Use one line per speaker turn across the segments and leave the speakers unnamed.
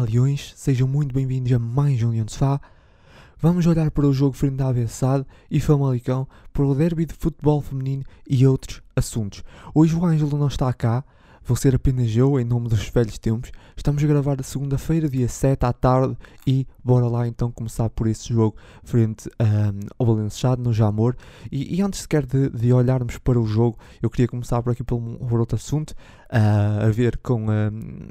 Leões, sejam muito bem-vindos a mais um Leão de Sofá. Vamos olhar para o jogo frente à Bessade e Famalicão, para o derby de futebol feminino e outros assuntos. Hoje o Ângelo não está cá, vou ser apenas eu, em nome dos velhos tempos. Estamos a gravar a segunda-feira, dia 7 à tarde, e bora lá então começar por esse jogo frente um, ao Valenciado, no Jamor. E, e antes sequer de, de, olharmos para o jogo, eu queria começar por aqui por, um, por outro assunto, uh, a ver com um,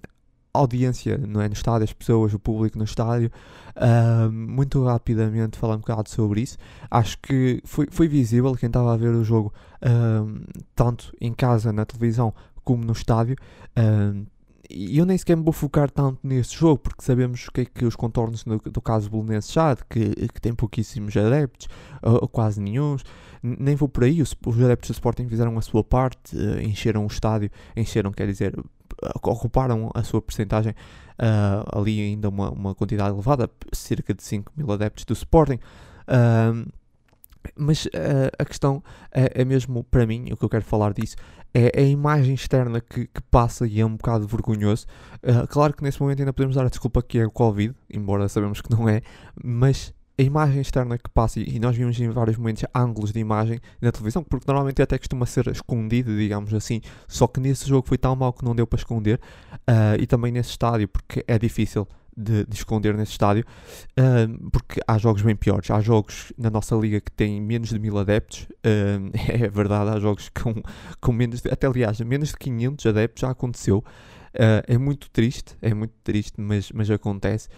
audiência não é, no estádio, as pessoas, o público no estádio. Uh, muito rapidamente falar um bocado sobre isso. Acho que foi, foi visível quem estava a ver o jogo uh, tanto em casa, na televisão, como no estádio. Uh, e eu nem sequer me vou focar tanto nesse jogo, porque sabemos que, é que os contornos do, do caso Bolonense já, que, que tem pouquíssimos adeptos, ou, ou quase nenhum, nem vou por aí. Os, os adeptos do Sporting fizeram a sua parte, uh, encheram o estádio, encheram, quer dizer, ocuparam a sua percentagem uh, ali ainda uma, uma quantidade elevada, cerca de 5 mil adeptos do Sporting. Uh, mas uh, a questão é, é, mesmo para mim, o que eu quero falar disso, é, é a imagem externa que, que, passa e é um bocado vergonhoso. Uh, claro que nesse momento ainda podemos dar a desculpa que é o Covid, embora sabemos que não é, mas a imagem externa que passa, e nós vimos em vários momentos ângulos de imagem na televisão, porque normalmente até costuma ser escondido, digamos assim, só que nesse jogo foi tão mal que não deu para esconder, uh, e também nesse estádio, porque é difícil de, de esconder nesse estádio, uh, porque há jogos bem piores. Há jogos na nossa liga que têm menos de mil adeptos, uh, é verdade, há jogos com, com menos de, até aliás, menos de 500 adeptos já aconteceu. Uh, é muito triste, é muito triste, mas, mas acontece.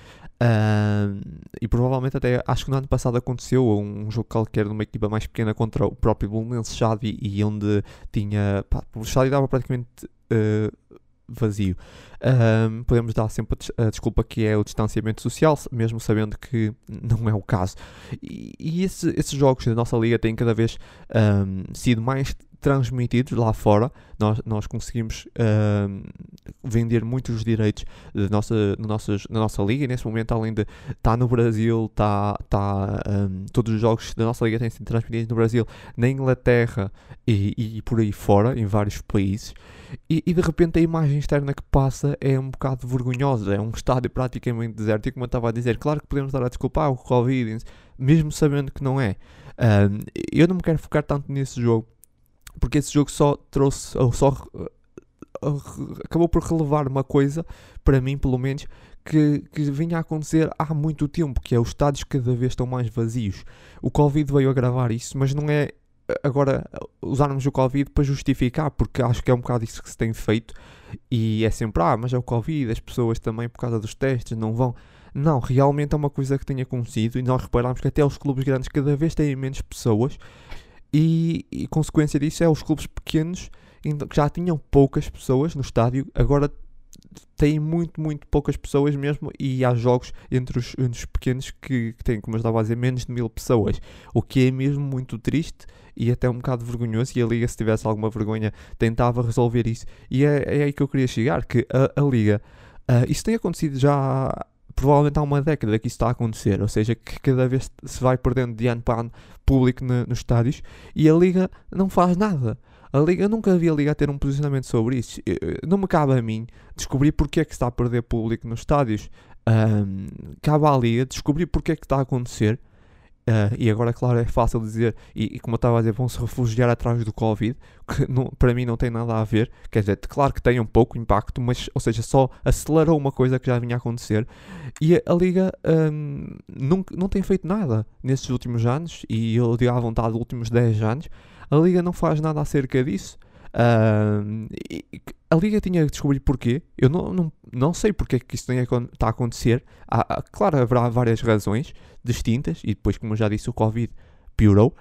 E provavelmente até acho que no ano passado aconteceu um jogo qualquer numa equipa mais pequena contra o próprio Bolonense Chade e, onde tinha. Pá, o Chade dava praticamente uh, vazio. Uh, podemos dar sempre a, desculpa que é o distanciamento social, mesmo sabendo que não é o caso. E, e esse, esses jogos da nossa liga têm cada vez sido mais transmitidos lá fora. Nós, nós conseguimos uh, vender muitos direitos de nossa, de nossas, na nossa liga. E nesse momento, além de estar tá no Brasil, tá, tá, um, todos os jogos da nossa liga têm sido transmitidos no Brasil, na Inglaterra e, e por aí fora, em vários países. E, e, de repente a imagem externa que passa é um bocado vergonhosa. É um estádio praticamente deserto. E como eu estava a dizer, claro que podemos dar a desculpar o Covid, mesmo sabendo que não é. Um, eu não me quero focar tanto nesse jogo porque esse jogo só trouxe, ou só acabou por relevar uma coisa, para mim pelo menos, que, que vinha a acontecer há muito tempo, que é os estádios cada vez estão mais vazios. O Covid veio agravar isso, mas não é agora usarmos o Covid para justificar, porque acho que é um bocado isso que se tem feito e é sempre, ah, mas é o Covid, as pessoas também por causa dos testes não vão. Não, realmente é uma coisa que tem acontecido e nós reparamos que até os clubes grandes cada vez têm menos pessoas e, e consequência disso é os clubes pequenos que já tinham poucas pessoas no estádio, agora têm muito, muito poucas pessoas mesmo e há jogos entre os, entre os pequenos que, que, têm, como eu estava a dizer, menos de mil pessoas, o que é mesmo muito triste e até um bocado vergonhoso e a Liga, se tivesse alguma vergonha, tentava resolver isso. E é, é aí que eu queria chegar, que a, a Liga, uh, isso tem acontecido já provavelmente há uma década que isso está a acontecer, ou seja, que cada vez se vai perdendo de ano para ano público no, nos estádios e a Liga não faz nada. A Liga, eu nunca vi a Liga ter um posicionamento sobre isso. Não me cabe a mim descobrir porque é que está a perder público nos estádios. Um, cabe à Liga descobrir porque é que está a acontecer Uh, e agora, claro, é fácil dizer, e, e como eu estava a dizer, vão se refugiar atrás do Covid, que não, para mim não tem nada a ver. Quer dizer, claro que tem um pouco impacto, mas, ou seja, só acelerou uma coisa que já vinha a acontecer. E a, a Liga um, não, não tem feito nada nesses últimos anos, e eu digo à vontade, últimos 10 anos. A Liga não faz nada acerca disso. Uh, a Liga tinha que descobrir porquê. Eu não, não, não sei porque é que isso está a acontecer. Há, claro, haverá várias razões distintas, e depois, como eu já disse, o Covid piorou.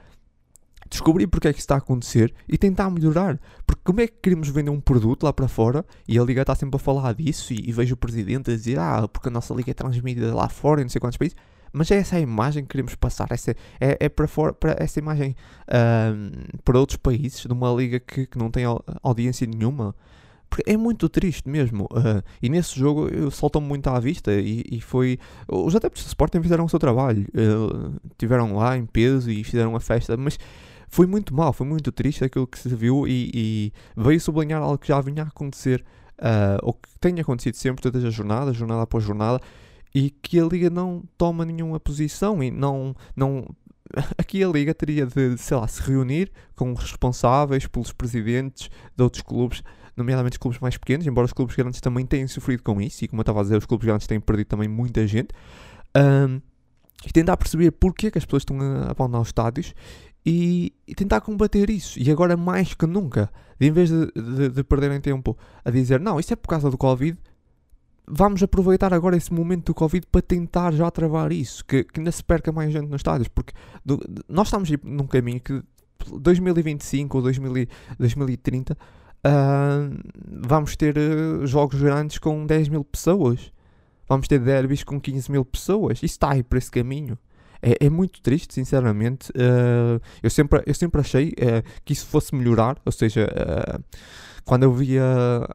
Descobrir porque é que isso está a acontecer e tentar melhorar. Porque como é que queremos vender um produto lá para fora e a Liga está sempre a falar disso e, e vejo o presidente a dizer ah, porque a nossa Liga é transmitida lá fora em não sei quantos países. Mas é essa a imagem que queremos passar, essa, é, é para, fora, para essa imagem uh, para outros países, de uma liga que, que não tem audiência nenhuma. Porque é muito triste mesmo. Uh, e nesse jogo soltam muito à vista. E, e, foi. Os adeptos do Sporting fizeram o seu trabalho. Uh, tiveram lá em peso e fizeram uma festa. Mas foi muito mal, foi muito triste aquilo que se viu. E, e veio sublinhar algo que já vinha a acontecer uh, ou que tem acontecido sempre, todas as jornadas, jornada após jornada, e que a Liga não toma nenhuma posição e não, não aqui a Liga teria de, sei lá, se reunir com os responsáveis pelos presidentes de outros clubes, nomeadamente os clubes mais pequenos, embora os clubes grandes também tenham sofrido com isso, e como eu estava a dizer, os clubes grandes têm perdido também muita gente, um, e tentar perceber porque é que as pessoas estão a abandonar os estádios e, e, tentar combater isso. E agora mais que nunca, em vez de, de, de perderem tempo a dizer não, isso é por causa do Covid, vamos aproveitar agora esse momento do Covid para tentar já travar isso, que, que ainda se perca mais gente nos estádios, porque do, nós estamos num caminho que 2025 ou 2000, 2030 uh, vamos ter uh, jogos grandes com 10 mil pessoas, vamos ter derbys com 15 mil pessoas, isso está aí para esse caminho. É, é muito triste, sinceramente. Uh, eu, sempre, eu sempre achei uh, que isso fosse melhorar, ou seja, uh, quando eu via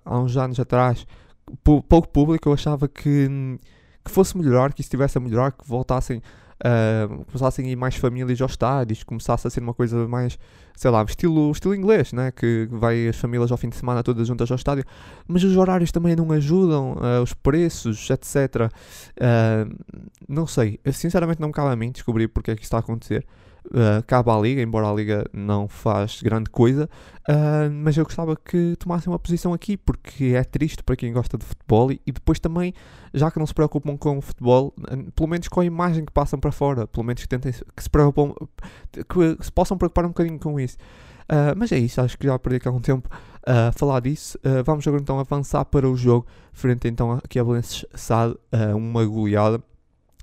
há uns anos atrás pouco público, eu achava que, que fosse melhorar, que isso estivesse a melhorar, que voltassem, uh, começassem a ir mais famílias aos estádios, começasse a ser uma coisa mais, sei lá, estilo, estilo inglês, né? que vai as famílias ao fim de semana todas juntas ao estádio, mas os horários também não ajudam, uh, os preços, etc. Uh, ah, não sei, eu sinceramente não me cabe a mim descobrir porque é que isso está a acontecer uh, cabe à Liga, embora a Liga não faz grande coisa, uh, mas eu gostava que tomassem uma posição aqui, porque é triste para quem gosta de futebol e, e, depois também, já que não se preocupam com o futebol, pelo menos com a imagem que passam para fora, pelo menos que, tentem, que se preocupam, que se possam preocupar um bocadinho com isso. Uh, mas é isso, acho que já perdi aqui algum tempo a falar disso. Uh, vamos agora então avançar para o jogo, frente então aqui a Valencia SAD, uh, uma goleada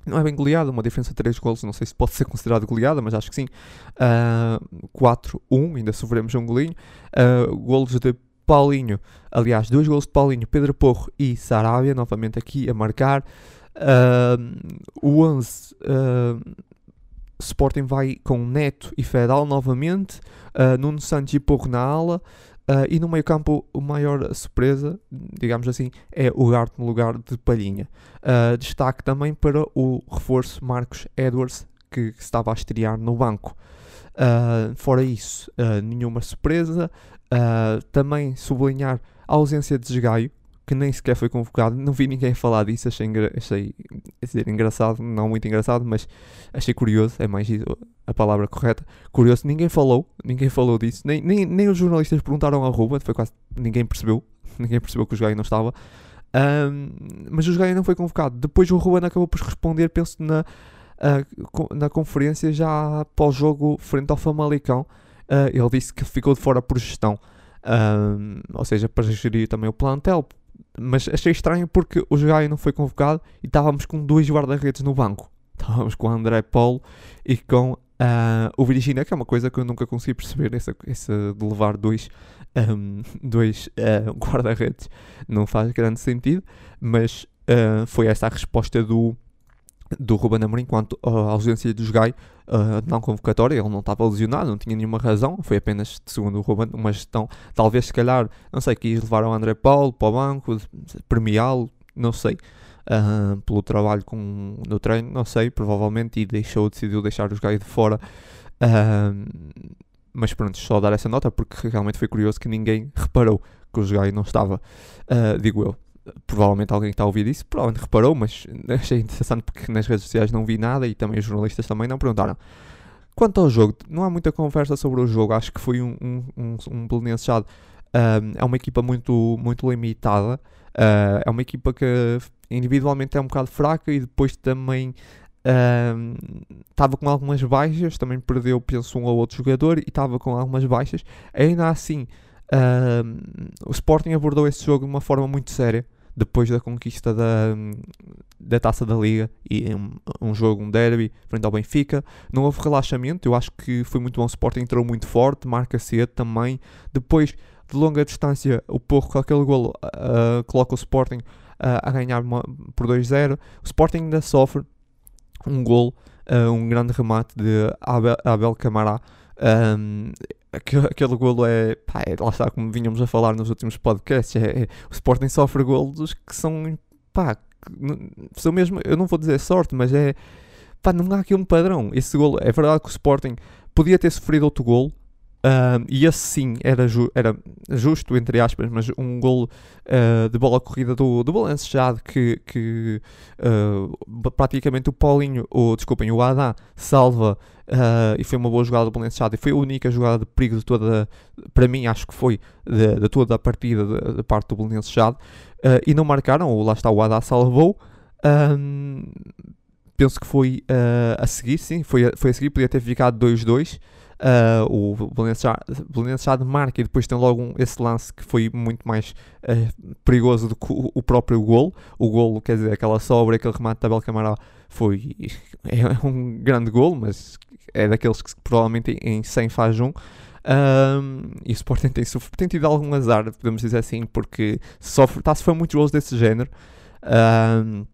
não é bem goleada, uma diferença de 3 golos, não sei se pode ser considerado goleada, mas acho que sim. Uh, 4-1, ainda sofremos um golinho. Uh, golos de Paulinho, aliás, dois golos de Paulinho, Pedro Porro e Sarabia, novamente aqui a marcar. Uh, o 11, uh, Sporting vai com Neto e Fedal novamente, uh, Nuno Santos e Porro na ala. Uh, e no meio campo, a maior surpresa, digamos assim, é o Gart no lugar de Palhinha. Uh, destaque também para o reforço Marcos Edwards, que, que estava a estrear no banco. Uh, fora isso, nenhuma surpresa. também sublinhar a ausência de Desgaio, que nem sequer foi convocado. Não vi ninguém falar disso, achei, engra dizer, engraçado, não muito engraçado, mas achei curioso, é mais a palavra correta. Curioso, ninguém falou, ninguém falou disso, nem, nem, nem os jornalistas perguntaram ao Ruben, foi quase, ninguém percebeu, ninguém percebeu que o Jogai não estava. Um, mas o Jogai não foi convocado. Depois o Ruben acabou por responder, penso, na, uh, na conferência já pós-jogo frente ao Famalicão. Uh, ele disse que ficou de fora por gestão. Um, ou seja, para gerir também o plantel, mas achei estranho porque o Jogai não foi convocado e estávamos com dois guarda-redes no banco. Estávamos com o André Paulo e com uh, o Virginia, que é uma coisa que eu nunca consegui perceber, essa, essa de levar dois, um, dois uh, guarda-redes. Não faz grande sentido, mas uh, foi essa a resposta do, do Ruben Amorim quanto à ausência do Jogai uh, não convocatória, ele não estava lesionado, não tinha nenhuma razão, foi apenas, segundo o Ruben, uma gestão, talvez se calhar, não sei, quis levar o André Paulo para o banco, premiá-lo, não sei, uh, pelo trabalho com, no treino, não sei, provavelmente, e deixou, decidiu deixar os Jogai de fora. Uh, mas pronto, só dar essa nota porque realmente foi curioso que ninguém reparou que o Jogai não estava, digo eu provavelmente alguém que está a ouvir isso, provavelmente reparou, mas achei interessante porque nas redes sociais não vi nada e também os jornalistas também não perguntaram. Quanto ao jogo, não há muita conversa sobre o jogo, acho que foi um, um, um, um um, é uma equipa muito, muito limitada, uh, é uma equipa que individualmente é um bocado fraca e depois também estava um, com algumas baixas, também perdeu, penso, um ou outro jogador e estava com algumas baixas, ainda assim o Sporting abordou esse jogo de uma forma muito séria depois da conquista da, da taça da Liga e um, um, jogo, um derby frente ao Benfica. Não houve relaxamento, eu acho que foi muito bom. O Sporting entrou muito forte, marca cedo também. Depois de longa distância, o Porro com aquele golo uh, coloca o Sporting uh, a ganhar uma, por 2-0. O Sporting ainda sofre um golo, uh, um grande remate de Abel, Abel Camará. Um, aquele, golo é, pá, é, lá está como vinhamos a falar nos últimos podcasts, é, é, o Sporting sofre golos que são, pá, que, são mesmo, eu não vou dizer sorte, mas é, pá, não há aqui um padrão. Esse golo, é verdade que o Sporting podia ter sofrido outro golo, Um, e esse sim era, ju era justo, entre aspas, mas um gol uh, de bola corrida do, do Balenciaga que, que uh, praticamente o Paulinho, ou desculpem, o Adam salva uh, e foi uma boa jogada do Balenciaga e foi a única jogada de perigo de toda, para mim acho que foi de, de toda a partida da parte do Balenciaga e não marcaram, ou lá está o Adam salvou. Penso que foi a seguir, sim, foi, foi a seguir, podia ter ficado 2-2. Uh, o Valenciano marca e depois tem logo um, esse lance que foi muito mais uh, perigoso do que o, o, próprio gol. O gol, quer dizer, aquela sobra, aquele remate da Belcamará foi é um grande gol, mas é daqueles que provavelmente em 100 faz um. Um, e o Sporting tem, tem tido algum azar, podemos dizer assim, porque sofre, está a sofrer muitos gols desse género. Um,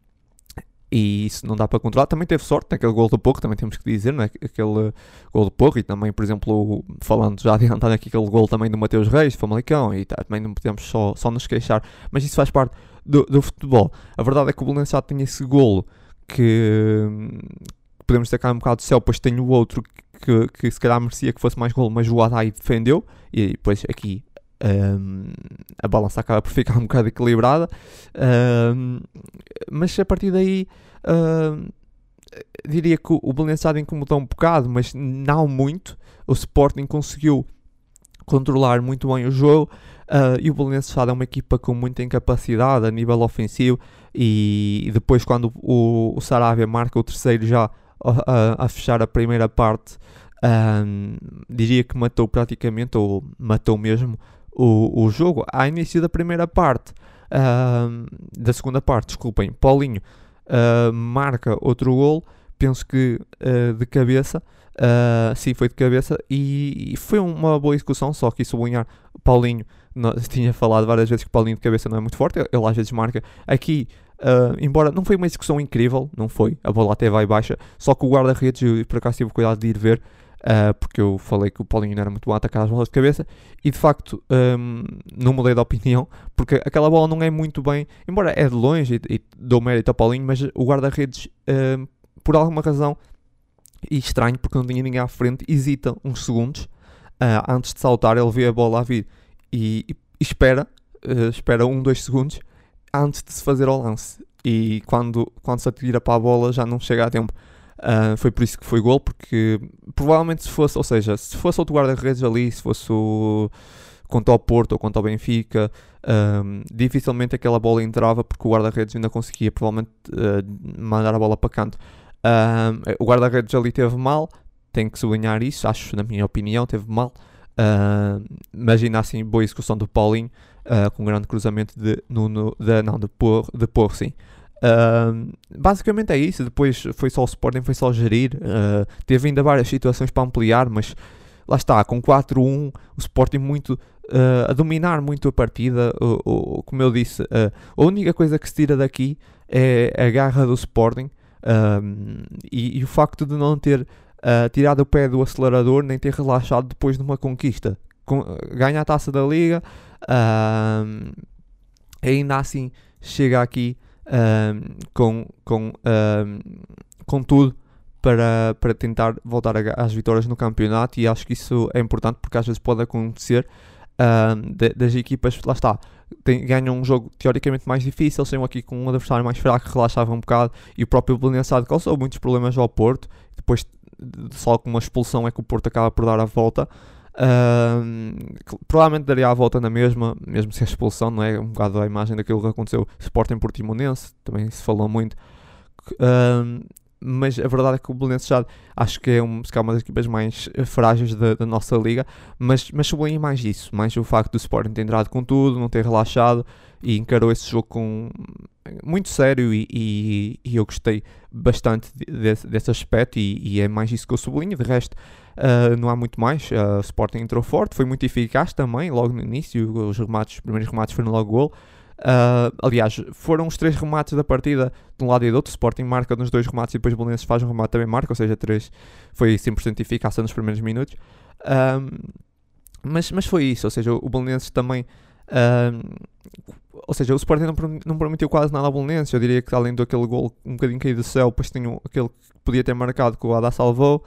e isso não dá para controlar. Também teve sorte naquele gol do Porro, também temos que dizer, não é? aquele gol do Porro, e também, por exemplo, falando já adiantado aqui, aquele gol também do Mateus Reis, Famalicão, e tá, também não podemos só, só nos queixar, mas isso faz parte do, do futebol. A verdade é que o Belençado tem esse golo que podemos destacar um bocado do céu, pois tem o outro que, que se calhar merecia que fosse mais golo, mas o Adai defendeu, e depois aqui um, a balança acaba por ficar um bocado equilibrada, um, mas a partir daí um, diria que o Belençado incomodou um bocado, mas não muito. O Sporting conseguiu controlar muito bem o jogo uh, e o Belençado é uma equipa com muita incapacidade a nível ofensivo. E, depois, quando o, o Sarabia marca o terceiro, já a, a fechar a primeira parte, diria que matou praticamente, ou matou mesmo, o, o jogo ao início da primeira parte, uh, da segunda parte, desculpem, Paulinho uh, marca outro gol, penso que uh, de cabeça, sim, foi de cabeça, e, e, foi uma boa execução, só que sublinhar, Paulinho, tinha falado várias vezes que Paulinho de cabeça não é muito forte, ele às vezes marca, aqui Uh, embora não foi uma execução incrível, não foi, a bola até vai baixa, só que o guarda-redes, por acaso tive cuidado de ir ver, uh, porque eu falei que o Paulinho não era muito bom a atacar as bolas de cabeça, e de facto um, não mudei de opinião, porque aquela bola não é muito bem, embora é de longe e, e dou mérito ao Paulinho, mas o guarda-redes, um, por alguma razão, e estranho, porque não tinha ninguém à frente, hesita uns segundos uh, antes de saltar, ele vê a bola a vir e, e espera, uh, espera um, dois segundos antes de se fazer ao lance. E quando, quando se atira para a bola já não chega a tempo. Uh, foi por isso que foi gol, porque provavelmente se fosse, ou seja, se fosse outro guarda-redes ali, se fosse o, contra o Porto ou contra o Benfica, um, dificilmente aquela bola entrava porque o guarda-redes ainda conseguia provavelmente uh, mandar a bola para canto. Um, o guarda-redes ali teve mal, tenho que sublinhar isso, acho, na minha opinião, teve mal. Uh, imagina assim, boa execução do Paulinho, uh, com um grande cruzamento de, no, no, de, não, de, por, de por, sim. Uh, basicamente é isso. Depois foi só o Sporting, foi só gerir. Uh, teve ainda várias situações para ampliar, mas lá está, com 4-1, o Sporting muito uh, a dominar muito a partida. como eu disse, a única coisa que se tira daqui é a garra do Sporting e, e, o facto de não ter tirado o pé do acelerador nem ter relaxado depois de uma conquista. Com, ganha a taça da liga, ainda assim chega aqui com, com, um, com tudo para, para tentar voltar às vitórias no campeonato e acho que isso é importante porque às vezes pode acontecer um, de, das equipas, lá está, tem, ganham um jogo teoricamente mais difícil, saiam aqui com um adversário mais fraco, relaxava um bocado e o próprio Belençado causou muitos problemas ao Porto, depois só com uma expulsão é que o Porto acaba por dar a volta provavelmente daria a volta na mesma, mesmo sem expulsão, não é? Um bocado a imagem daquilo que aconteceu Sporting Portimonense, também se falou muito. mas a verdade é que o Belenenses já acho que é um, uma das equipas mais frágeis da, da, nossa liga, mas, mas sublinho mais isso, mais o facto do Sporting ter entrado com tudo, não ter relaxado e encarou esse jogo com muito sério e, e, e eu gostei bastante desse, desse aspecto e, e, é mais isso que eu sublinho, de resto Uh, não há muito mais. Uh, Sporting entrou forte, foi muito eficaz também, logo no início. Os remates, os primeiros remates foram logo gol. Uh, aliás, foram os três remates da partida de um lado e do outro. Sporting marca nos dois remates e depois o Belenenses faz um remate também marca, ou seja, três foi 100% eficaz nos primeiros minutos. mas, mas foi isso, ou seja, o Belenenses também. ou seja, o Sporting não, prometeu quase nada ao Belenenses. Eu diria que além daquele gol um bocadinho caído do céu, depois tinha aquele que podia ter marcado que o Adá salvou.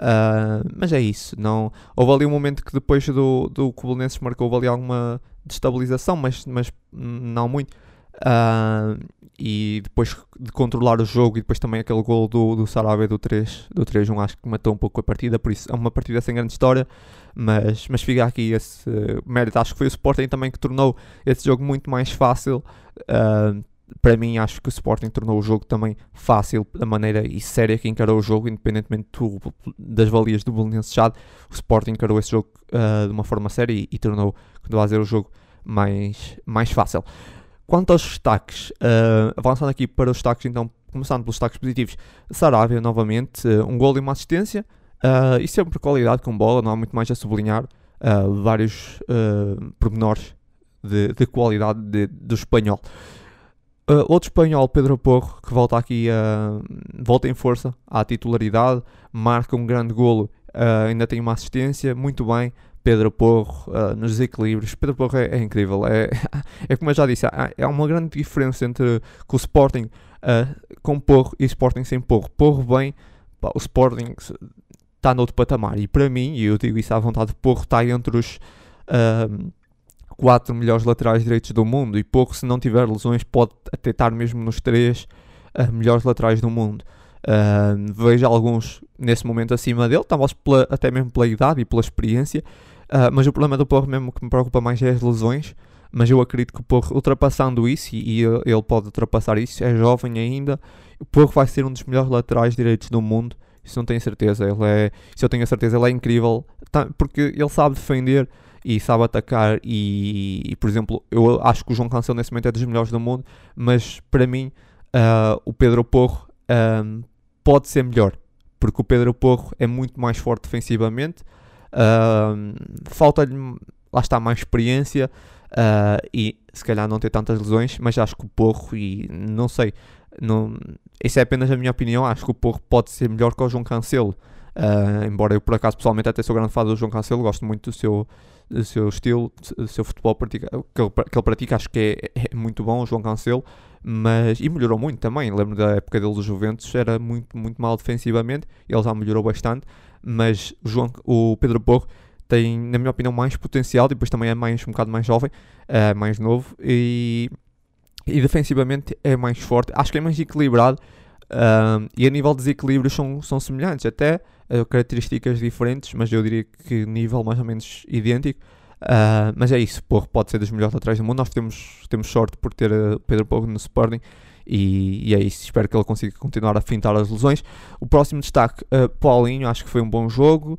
Uh, mas é isso. Não, houve ali um momento que depois do, do Belenenses marcou, houve ali alguma destabilização, mas, mas não muito. Uh, e depois de controlar o jogo e depois também aquele gol do, do Sarabia do 3 do 3-1 acho que matou um pouco a partida, por isso é uma partida sem grande história, mas, mas fica aqui esse mérito, acho que foi o Sporting também que tornou esse jogo muito mais fácil uh, para mim acho que o Sporting tornou o jogo também fácil da maneira e séria que encarou o jogo, independentemente do, das valias do Belenenses Chade, o Sporting encarou esse jogo uh, de uma forma séria e, e tornou, quando a dizer, o jogo mais, mais fácil. Quanto aos destaques, uh, avançando aqui para os destaques, então, começando pelos destaques positivos, Sarabia, novamente, uh, um gol e uma assistência, uh, e sempre qualidade com bola, não há muito mais a sublinhar, vários pormenores de, de qualidade de, do espanhol. Uh, outro espanhol, Pedro Porro, que volta aqui, uh, volta em força à titularidade, marca um grande golo, uh, ainda tem uma assistência, muito bem, Pedro Porro nos equilíbrios. Pedro Porro é, é incrível. É, é como eu já disse, há, é uma grande diferença entre com o Sporting com Porro e Sporting sem Porro. Porro bem, pá, o Sporting está noutro patamar. E para mim, e eu digo isso à vontade, Porro está entre os uh, quatro melhores laterais direitos do mundo. E Porro, se não tiver lesões, pode até estar mesmo nos três melhores laterais do mundo. Uh, vejo alguns nesse momento acima dele, talvez pela, até mesmo pela idade e pela experiência. Uh, mas o problema do Porro mesmo que me preocupa mais é as lesões. Mas eu acredito que o Porro, ultrapassando isso, e, e ele pode ultrapassar isso, é jovem ainda, o Porro vai ser um dos melhores laterais direitos do mundo. Isso não tenho certeza. Ele é, se eu tenho a certeza, ele é incrível, tá, porque ele sabe defender e sabe atacar. E, e, por exemplo, eu acho que o João Cancelo nesse momento é dos melhores do mundo, mas para mim, uh, o Pedro Porro um, pode ser melhor, porque o Pedro Porro é muito mais forte defensivamente. Uh, Falta-lhe, lá está, mais experiência uh, e se calhar não ter tantas lesões, mas acho que o Porro, e não sei, não, isso é apenas a minha opinião, acho que o Porro pode ser melhor que o João Cancelo. Uh, embora eu por acaso pessoalmente até sou grande fã do João Cancelo, gosto muito do seu, do seu estilo, do seu futebol pratica, que, ele, que ele pratica, acho que é, é muito bom o João Cancelo, mas e melhorou muito também. Lembro da época dele do Juventus, era muito, muito mal defensivamente, ele já melhorou bastante, mas o, João, o Pedro Porro tem, na minha opinião, mais potencial, depois também é mais, um bocado mais jovem, é mais novo e, e defensivamente é mais forte, acho que é mais equilibrado. Um, e a nível de desequilíbrios são, são semelhantes, até uh, características diferentes, mas eu diria que nível mais ou menos idêntico. Uh, mas é isso, Porro pode ser dos melhores laterais do mundo. Nós temos, temos sorte por ter uh, Pedro Porro no Sporting e, e, é isso. Espero que ele consiga continuar a fintar as lesões. O próximo destaque, uh, Paulinho, acho que foi um bom jogo,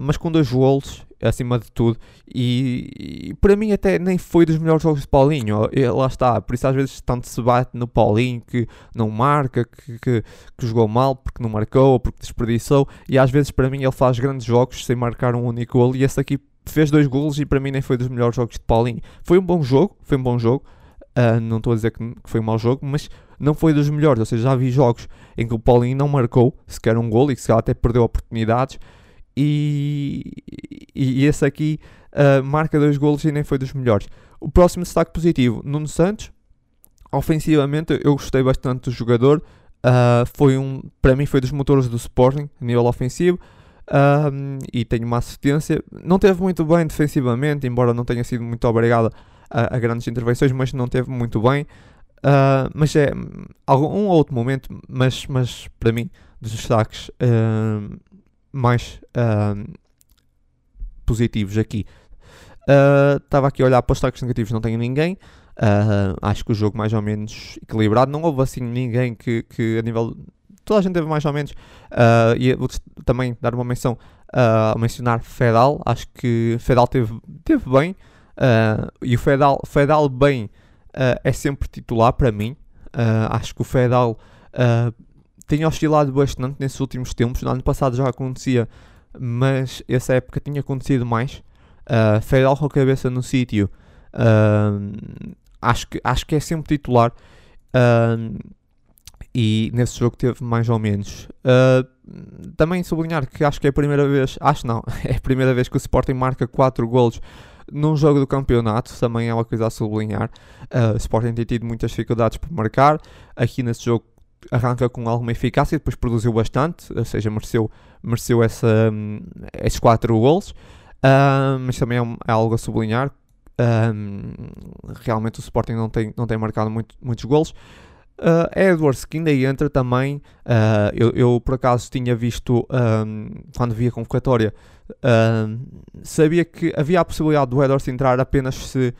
mas com dois gols acima de tudo. E, e, para mim, até nem foi dos melhores jogos de Paulinho. E, lá está, por isso às vezes tanto se bate no Paulinho que não marca, que, que, que jogou mal porque não marcou ou porque desperdiçou. E às vezes, para mim, ele faz grandes jogos sem marcar um único gol. E esse aqui fez dois golos e para mim nem foi dos melhores jogos de Paulinho. Foi um bom jogo, foi um bom jogo. Uh, não estou a dizer que, foi um mau jogo, mas não foi dos melhores. Ou seja, já vi jogos em que o Paulinho não marcou sequer um gol e que se até perdeu oportunidades. E, e, esse aqui uh, marca dois golos e nem foi dos melhores. O próximo destaque positivo, Nuno Santos. Ofensivamente, eu gostei bastante do jogador. Uh, foi um, para mim, foi dos motores do Sporting a nível ofensivo um, e tem uma assistência. Não teve muito bem defensivamente, embora não tenha sido muito obrigado a, a grandes intervenções, mas não teve muito bem. Uh, mas é algum um outro momento, mas, mas para mim, dos destaques uh, mais uh, positivos aqui. Estava aqui a olhar para os destaques negativos, não tenho ninguém. acho que o jogo mais ou menos equilibrado. Não houve assim ninguém que, que a nível toda a gente teve mais ou menos. Uh, e vou também dar uma menção uh, a mencionar Fedal. Acho que Fedal teve, teve bem. Uh, e o Fedal, Fedal bem é sempre titular para mim. acho que o Fedal tem oscilado bastante nesses últimos tempos. No ano passado já acontecia, mas essa época tinha acontecido mais. Uh, Fedal com a cabeça no sítio. acho, que, acho que é sempre titular. Uh, e nesse jogo teve mais ou menos. Uh, também sublinhar que acho que é a primeira vez, acho não, é a primeira vez que o Sporting marca 4 golos num jogo do campeonato, também é uma coisa a sublinhar. Uh, o Sporting tem tido muitas dificuldades para marcar, aqui nesse jogo arranca com alguma eficácia, depois produziu bastante, ou seja, mereceu, mereceu essa, um, esses 4 gols, uh, mas também é, é, algo a sublinhar. Um, realmente o Sporting não tem, não tem marcado muito, muitos gols. Uh, Edwards, que ainda entra também, uh, eu, eu, por acaso tinha visto, um, quando vi a convocatória, uh, sabia que havia a possibilidade do Edwards entrar apenas se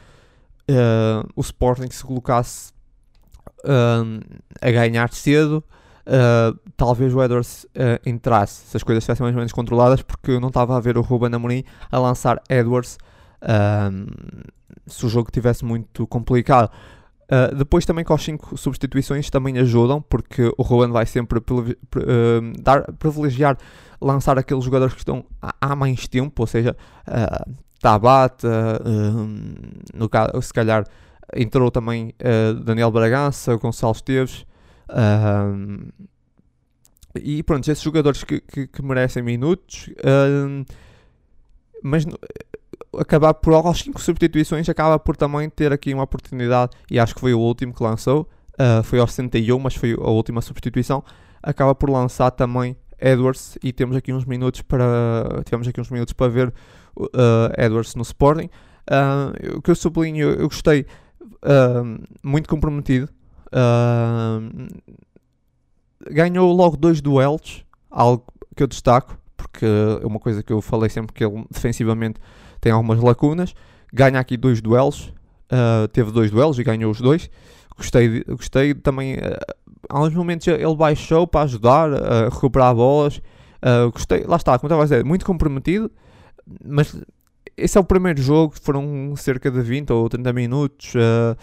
o Sporting se colocasse a ganhar cedo. talvez o Edwards entrasse se as coisas estivessem mais ou menos controladas, porque eu não estava a ver o Ruben Amorim a lançar Edwards se o jogo estivesse muito complicado. Uh, depois também com as 5 substituições também ajudam, porque o Rowan vai sempre uh, dar, privilegiar lançar aqueles jogadores que estão há, mais tempo, ou seja, uh, Tabata, no caso, se calhar entrou também Daniel Bragança, Gonçalo Esteves, e pronto, esses jogadores que, que, que merecem minutos, mas acabar por aos 5 substituições, acaba por também ter aqui uma oportunidade, e acho que foi o último que lançou, uh, foi aos 61, mas foi a última substituição, acaba por lançar também Edwards e temos aqui uns minutos para tivemos aqui uns minutos para ver uh, Edwards no Sporting. Uh, o que eu sublinho, eu gostei muito comprometido. ganhou logo dois duelos, algo que eu destaco, porque é uma coisa que eu falei sempre que ele defensivamente tem algumas lacunas. Ganha aqui dois duelos, uh, teve dois duelos e ganhou os dois. Gostei, gostei também. Uh, há uns momentos ele baixou para ajudar a recuperar bolas. Uh, gostei, lá está, como estava a dizer, muito comprometido, mas esse é o primeiro jogo, foram cerca de 20 ou 30 minutos. Uh,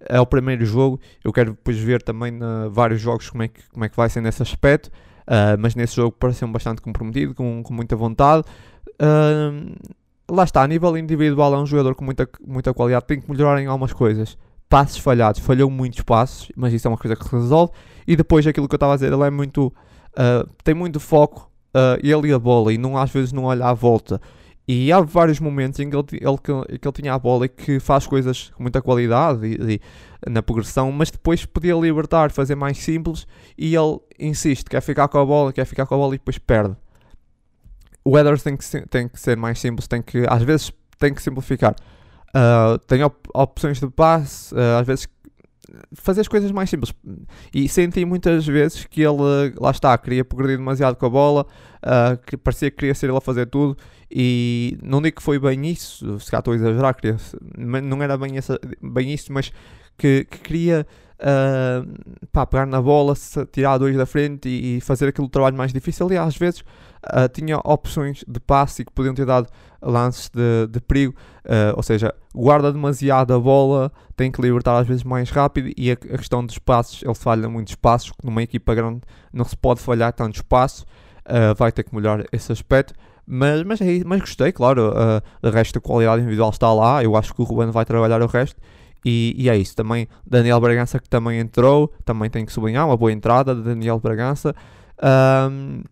é o primeiro jogo. Eu quero depois ver também uh, vários jogos como é, que, como é que vai ser nesse aspecto. Uh, mas nesse jogo pareceu bastante comprometido, com, com muita vontade lá está, a nível individual é um jogador com muita, muita qualidade, tem que melhorar em algumas coisas. Passos falhados, falhou muitos passos, mas isso é uma coisa que resolve. E depois aquilo que eu estava a dizer, ele é muito. Tem muito foco, ele e a bola, e não, às vezes não olha à volta. E há vários momentos em que ele, ele, que ele tinha a bola e que faz coisas com muita qualidade e, e, na progressão, mas depois podia libertar, fazer mais simples e ele insiste, quer ficar com a bola, quer ficar com a bola e depois perde o Edwards tem que, ser, tem que ser mais simples, tem que, às vezes tem que simplificar. Uh, tem op opções de passe, uh, às vezes fazer as coisas mais simples. E senti muitas vezes que ele, lá está, queria progredir demasiado com a bola, uh, que parecia que queria ser ele a fazer tudo. E não digo que foi bem isso, se cá estou a exagerar, queria, não era bem, essa, bem isso, mas que, que queria pá, pegar na bola, tirar dois da frente e, e fazer aquele trabalho mais difícil. E às vezes uh, tinha opções de passe que podiam ter dado lances de, de perigo, uh, ou seja, guarda demasiado a bola, tem que libertar às vezes mais rápido e a, a questão dos passos, ele falha muitos passos, numa equipa grande não se pode falhar tantos passos, uh, vai ter que melhorar esse aspecto. Mas, mas, é, mas gostei, claro, uh, o resto da qualidade individual está lá, eu acho que o Ruben vai trabalhar o resto. E, e, é isso, também Daniel Bragança que também entrou, também tem que sublinhar, uma boa entrada de Daniel Bragança. Um,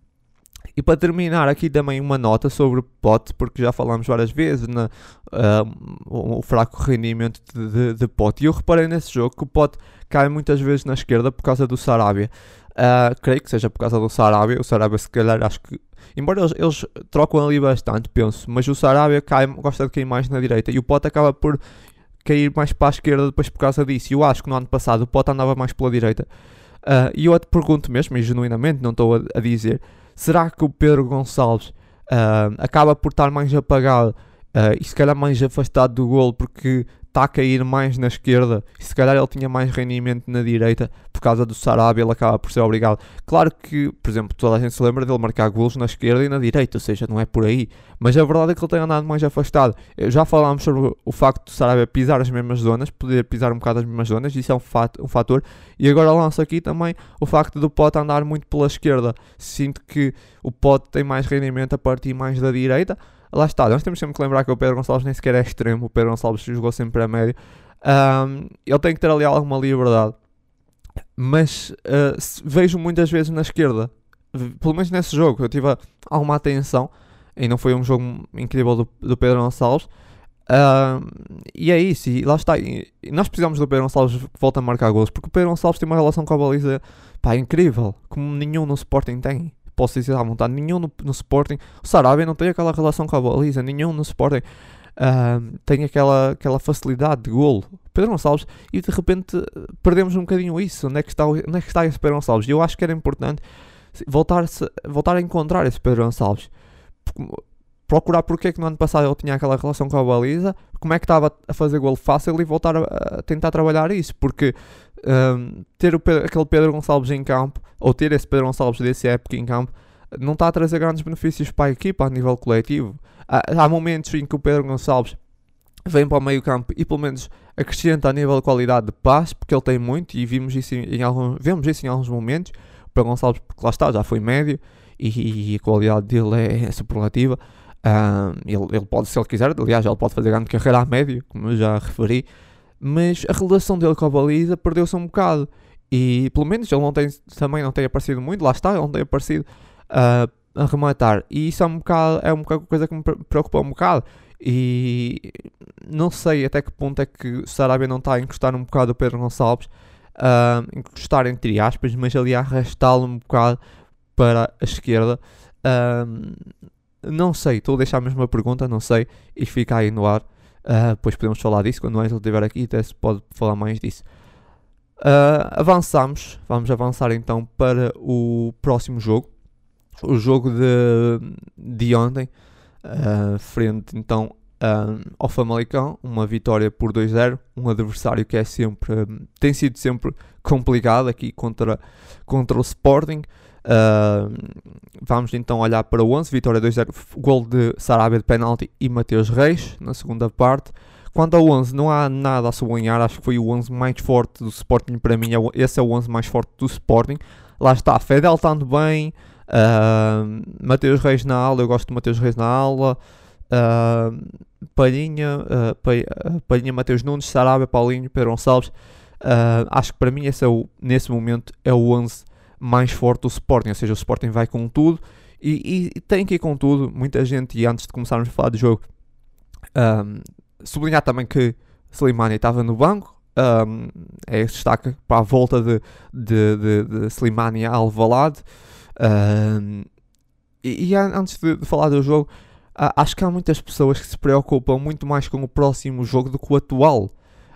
e para terminar, aqui também uma nota sobre o Pote, porque já falámos várias vezes na, uh, o, fraco rendimento de, de, de, Pote. E eu reparei nesse jogo que o Pote cai muitas vezes na esquerda por causa do Sarabia. Uh, creio que seja por causa do Sarabia. O Sarabia, se calhar, acho que. Embora eles, eles trocam ali bastante, penso, mas o Sarabia cai, gosta de cair mais na direita e o Pote acaba por cair mais para a esquerda depois por causa disso. Eu acho que no ano passado o Pote andava mais pela direita. Uh, e eu te pergunto mesmo, e genuinamente, não estou a, a dizer será que o Pedro Gonçalves uh, acaba por estar mais apagado uh, e se calhar mais afastado do gol porque está a cair mais na esquerda e se calhar ele tinha mais rendimento na direita por causa do Sarabia, ele acaba por ser obrigado. Claro que, por exemplo, toda a gente se lembra dele marcar golos na esquerda e na direita, ou seja, não é por aí. Mas a verdade é que ele tem andado mais afastado. Já falámos sobre o facto do Sarabia pisar as mesmas zonas, poder pisar um bocado as mesmas zonas, isso é um, fato, um fator. E agora lanço aqui também o facto do Pote andar muito pela esquerda. Sinto que o Pote tem mais rendimento a partir mais da direita lá está, nós temos sempre que lembrar que o Pedro Gonçalves nem sequer é extremo, o Pedro Gonçalves jogou sempre a médio. Um, ele tem que ter ali alguma liberdade, mas uh, vejo muitas vezes na esquerda, pelo menos nesse jogo, eu tive alguma atenção e não foi um jogo incrível do, do Pedro Gonçalves. Uh, e é isso, e lá está. E nós precisamos do Pedro Gonçalves que volte a marcar gols, porque o Pedro Gonçalves tem uma relação com a baliza pá, incrível, como nenhum no Sporting tem. Posso dizer à vontade, nenhum no, no Sporting. O Sarabia não tem aquela relação com a baliza, nenhum no Sporting uh, tem aquela, aquela facilidade de golo. Pedro Gonçalves, e de repente perdemos um bocadinho isso. Onde é que está, onde é que está esse Pedro Gonçalves? E eu acho que era importante voltar, voltar a encontrar esse Pedro Gonçalves procurar porque é que no ano passado ele tinha aquela relação com a baliza, como é que estava a fazer golo fácil e voltar a, a tentar trabalhar isso, porque um, ter Pedro, aquele Pedro Gonçalves em campo, ou ter esse Pedro Gonçalves desse época em campo, não está a trazer grandes benefícios para a equipa a nível coletivo. Há, há momentos em que o Pedro Gonçalves vem para o meio campo e pelo menos acrescenta a nível de qualidade de passe, porque ele tem muito e vimos isso em, em alguns, vemos isso em alguns momentos. O Pedro Gonçalves, lá está, já foi médio e, e a qualidade dele é, é superlativa. Um, ele, ele pode, se ele quiser, aliás, ele pode fazer grande carreira a médio, como eu já referi, mas a relação dele com a baliza perdeu-se um bocado. E pelo menos ele não tem, também não tem aparecido muito, lá está, ele não tem aparecido uh, a rematar. E isso é um bocado, é um bocado coisa que me preocupa um bocado. E não sei até que ponto é que o Sarabia não está a encostar um bocado o Pedro Gonçalves, uh, encostar entre aspas, mas ali a arrastá-lo um bocado para a esquerda. Uh, não sei, estou a deixar a mesma pergunta, não sei, e fica aí no ar. Uh, depois podemos falar disso. Quando o Angel estiver aqui, até se pode falar mais disso. Uh, avançamos, vamos avançar então para o próximo jogo, o jogo de, de ontem, uh, frente então ao Famalicão, uma vitória por 2-0, um adversário que é sempre, tem sido sempre complicado aqui contra, contra o Sporting. Uh, vamos então olhar para o 11, vitória 2-0, gol de Sarabia de penalti e Mateus Reis na segunda parte. Quanto ao 11, não há nada a sublinhar, acho que foi o 11 mais forte do Sporting para mim, é esse é o 11 mais forte do Sporting. Lá está, Fedel estando bem, uh, Mateus Reis na aula, eu gosto de Mateus Reis na aula, uh, Palhinha, uh, Palhinha, Mateus Nunes, Sarabia, Paulinho, Pedro Gonçalves. Uh, acho que para mim esse é o, nesse momento é o 11 mais forte do Sporting, ou seja, o Sporting vai com tudo e, e, tem que ir com tudo. Muita gente, e antes de começarmos a falar do jogo, um, sublinhar também que Slimani estava no banco. Um, é esse destaque para a volta de, de, de, de Slimani a Alvalade. Um, e, e, antes de, de, falar do jogo, acho que há muitas pessoas que se preocupam muito mais com o próximo jogo do que o atual.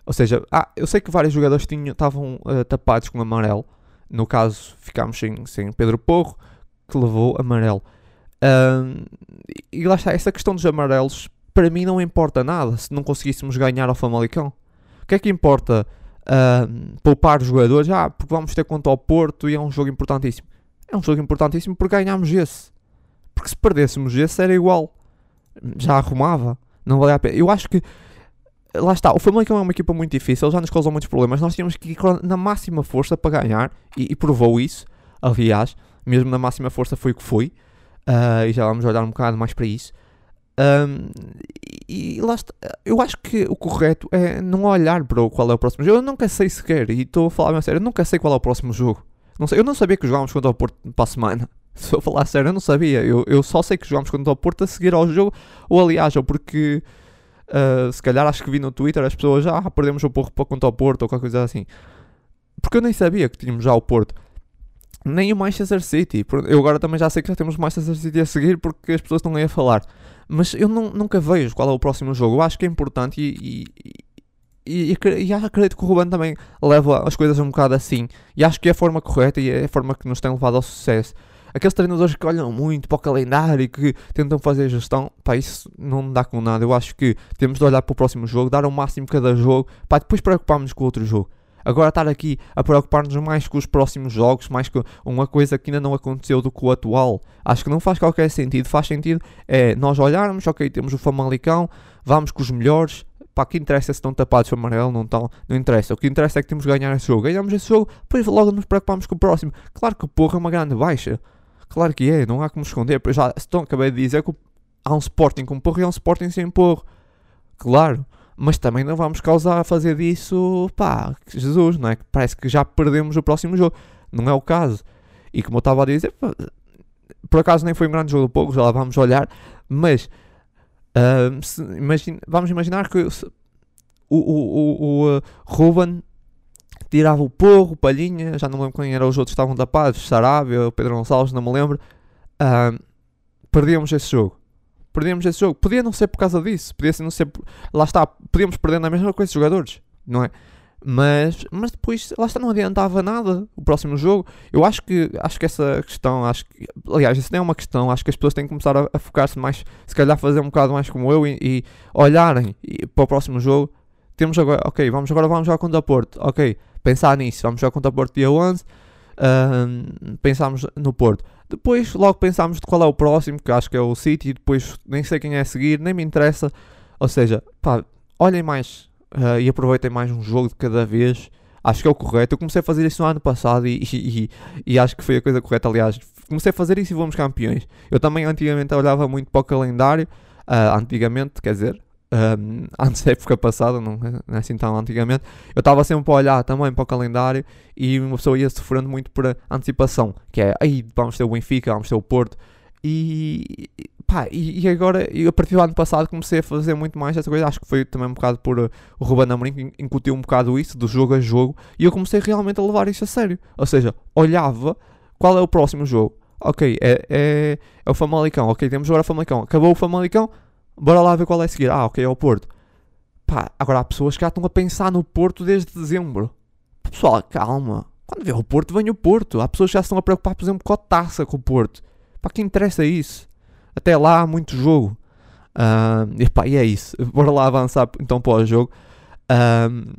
Ou seja, ah, eu sei que vários jogadores tinham, estavam uh, tapados com amarelo, no caso, ficámos sem, sem Pedro Porro, que levou amarelo. Um, e lá está, essa questão dos amarelos, para mim não importa nada se não conseguíssemos ganhar ao Famalicão. O que é que importa um, poupar os jogadores? Ah, porque vamos ter conta ao Porto e é um jogo importantíssimo. É um jogo importantíssimo porque ganhámos esse. Porque se perdêssemos esse era igual. Já arrumava. Não valia a pena. Eu acho que lá está, o Famalicão é uma equipa muito difícil, já nos causou muitos problemas. Nós tínhamos que ir na máxima força para ganhar e, e provou isso. Aliás, mesmo na máxima força foi o que foi. Uh, e já vamos olhar um bocado mais para isso. Um, e, e lá está, eu acho que o correto é não olhar para qual é o próximo jogo. Eu nunca sei sequer, e estou a falar a sério, eu nunca sei qual é o próximo jogo. Não sei, eu não sabia que jogávamos contra o Porto para a semana. Se eu falar sério, eu não sabia. Eu, eu só sei que jogávamos contra o Porto a seguir ao jogo, ou aliás, ou porque Uh, se calhar acho que vi no Twitter as pessoas já ah, perdemos o para contra o Porto ou qualquer coisa assim. Porque eu nem sabia que tínhamos já o Porto. Nem o Manchester City. Eu agora também já sei que já temos o Manchester City a seguir porque as pessoas estão aí a falar. Mas eu não, nunca vejo qual é o próximo jogo. Eu acho que é importante e, e, e, e, e acredito que o Ruben também leva as coisas um bocado assim. E acho que é a forma correta e é a forma que nos tem levado ao sucesso aqueles treinadores que olham muito para o calendário e que tentam fazer gestão, pá, isso não dá com nada. Eu acho que temos de olhar para o próximo jogo, dar o máximo cada jogo, pá, depois preocuparmos com o outro jogo. Agora estar aqui a preocupar-nos mais com os próximos jogos, mais com uma coisa que ainda não aconteceu do que o atual, acho que não faz qualquer sentido. Faz sentido é nós olharmos, ok, temos o Famalicão, vamos com os melhores, pá, que interessa se estão tapados para amarelo, não estão, não interessa. O que interessa é que temos de ganhar esse jogo. Ganhamos esse jogo, depois logo nos preocupamos com o próximo. Claro que o é uma grande baixa. Claro que é, não há como esconder. Eu já estou, acabei de dizer que há um Sporting com porro e há um Sporting sem porro. Claro, mas também não vamos causar a fazer disso, pá, Jesus, não é? Parece que já perdemos o próximo jogo. Não é o caso. E como eu estava a dizer, por acaso nem foi um grande jogo do pouco, já lá vamos olhar, mas Uh, se, imagine, vamos imaginar que se, o, o, o, o uh, Ruben tirava o Porro, o Palhinha, já não me lembro quem eram os outros que estavam tapados, Sarabia, Pedro Gonçalves, não me lembro. Uh, perdíamos esse jogo. Perdíamos esse jogo. Podia não ser por causa disso. Podia não ser. Lá está. Podíamos perder na mesma com esses jogadores. Não é? Mas, mas depois, lá está, não adiantava nada o próximo jogo. Eu acho que, acho que essa questão, acho que, aliás, isso não é uma questão. Acho que as pessoas têm que começar a, a focar-se mais, se calhar fazer um bocado mais como eu e, e olharem e, para o próximo jogo. Temos agora, ok, vamos agora vamos jogar contra o Porto. Ok, pensar nisso. Vamos jogar contra o Porto dia 11. Uh, pensámos no Porto. Depois, logo pensámos de qual é o próximo, que acho que é o City. Depois, nem sei quem é a seguir, nem me interessa. Ou seja, pá, olhem mais uh, e aproveitem mais um jogo de cada vez. Acho que é o correto. Eu comecei a fazer isso no ano passado e, e, e, e acho que foi a coisa correta. Aliás, comecei a fazer isso e fomos campeões. Eu também antigamente olhava muito para o calendário. Uh, antigamente, quer dizer, um, antes da época passada, não, não é assim tão antigamente, eu estava sempre a olhar também para o calendário e uma pessoa ia sofrendo muito por antecipação, que é, aí vamos ter o Benfica, vamos ter o Porto, e, pá, e, e agora, e a partir do ano passado comecei a fazer muito mais essa coisa, acho que foi também um bocado por uh, o Ruben Amorim que incutiu um bocado isso, do jogo a jogo, e eu comecei realmente a levar isso a sério, ou seja, olhava qual é o próximo jogo, ok, é, é, é o Famalicão, ok, temos agora o Famalicão, acabou o Famalicão, Bora lá ver qual é a seguir. Ah, ok, é o Porto. Pá, agora há pessoas que já estão a pensar no Porto desde dezembro. Pessoal, calma. Quando vê o Porto, vem o Porto. Há pessoas que já estão a preocupar, por exemplo, com a taça com o Porto. Para que interessa isso? Até lá há muito jogo. Uh, e, pá, e é isso. Bora lá avançar então para o jogo. Um,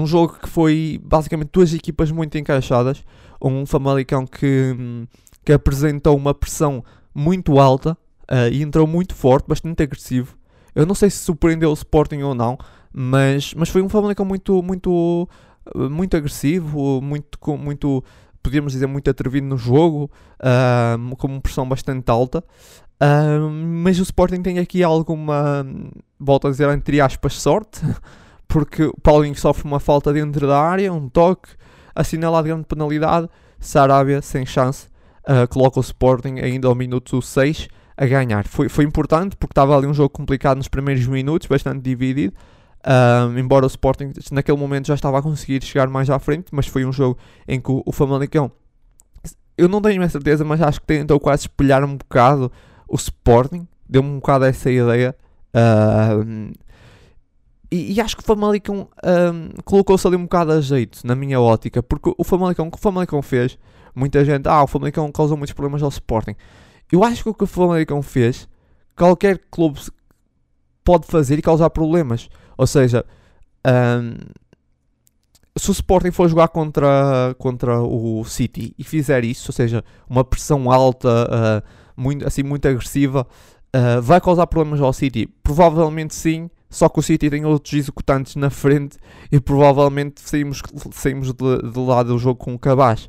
um jogo que foi basicamente duas equipas muito encaixadas. Um Famalicão que, que apresentou uma pressão muito alta uh, e entrou muito forte, bastante agressivo. Eu não sei se surpreendeu o Sporting ou não, mas, mas foi um Famalicão muito, muito, muito agressivo, muito, muito, podíamos dizer, muito atrevido no jogo, uh, com uma pressão bastante alta. Uh, mas o Sporting tem aqui alguma, volto a dizer, entre aspas, sorte, porque o Paulinho sofre uma falta dentro da área, um toque, assinalado grande penalidade, Sarabia sem chance, uh, coloca o Sporting ainda ao minuto 6 a ganhar. Foi, foi importante porque estava ali um jogo complicado nos primeiros minutos, bastante dividido. Um, embora o Sporting naquele momento já estava a conseguir chegar mais à frente, mas foi um jogo em que o, o Famalicão, eu não tenho a certeza, mas acho que tentou quase espelhar um bocado o Sporting, deu-me um bocado essa ideia. Um, e, e, acho que o Famalicão um, colocou-se ali um bocado a jeito, na minha ótica, porque o Famalicão, o que o Famalicão fez, muita gente, ah, o Famalicão causou muitos problemas ao Sporting. Eu acho que o que o Famalicão fez, qualquer clube pode fazer e causar problemas. Ou seja, um, se o Sporting for jogar contra, contra o City e fizer isso, ou seja, uma pressão alta, uh, muito, assim, muito agressiva, uh, vai causar problemas ao City? Provavelmente sim, só que o City tem outros executantes na frente e provavelmente saímos, saímos de, de lado do jogo com o cabaz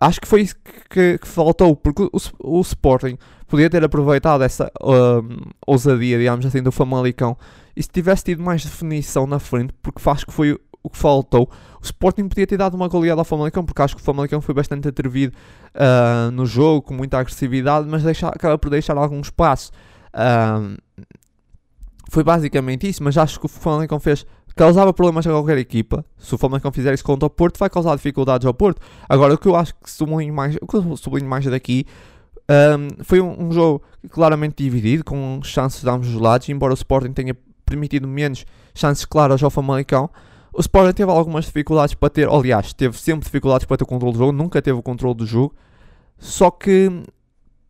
acho que foi isso que, que faltou, porque o, o, Sporting podia ter aproveitado essa um, ousadia, digamos assim, do Famalicão e se tivesse tido mais definição na frente, porque acho que foi o que faltou. O Sporting podia ter dado uma goleada ao Famalicão, porque acho que o Famalicão foi bastante atrevido uh, no jogo, com muita agressividade, mas deixa, acaba por deixar algum espaço. Uh, foi basicamente isso, mas acho que o Famalicão fez causava problemas a qualquer equipa. Se o Famalicão fizer isso contra o Porto, vai causar dificuldades ao Porto. Agora, o que eu acho que sublinho mais, o que eu sublinho mais daqui um, foi um, um, jogo claramente dividido, com chances de ambos os lados, embora o Sporting tenha permitido menos chances claras ao Famalicão. O Sporting teve algumas dificuldades para ter, aliás, teve sempre dificuldades para ter o controle do jogo, nunca teve o controle do jogo, só que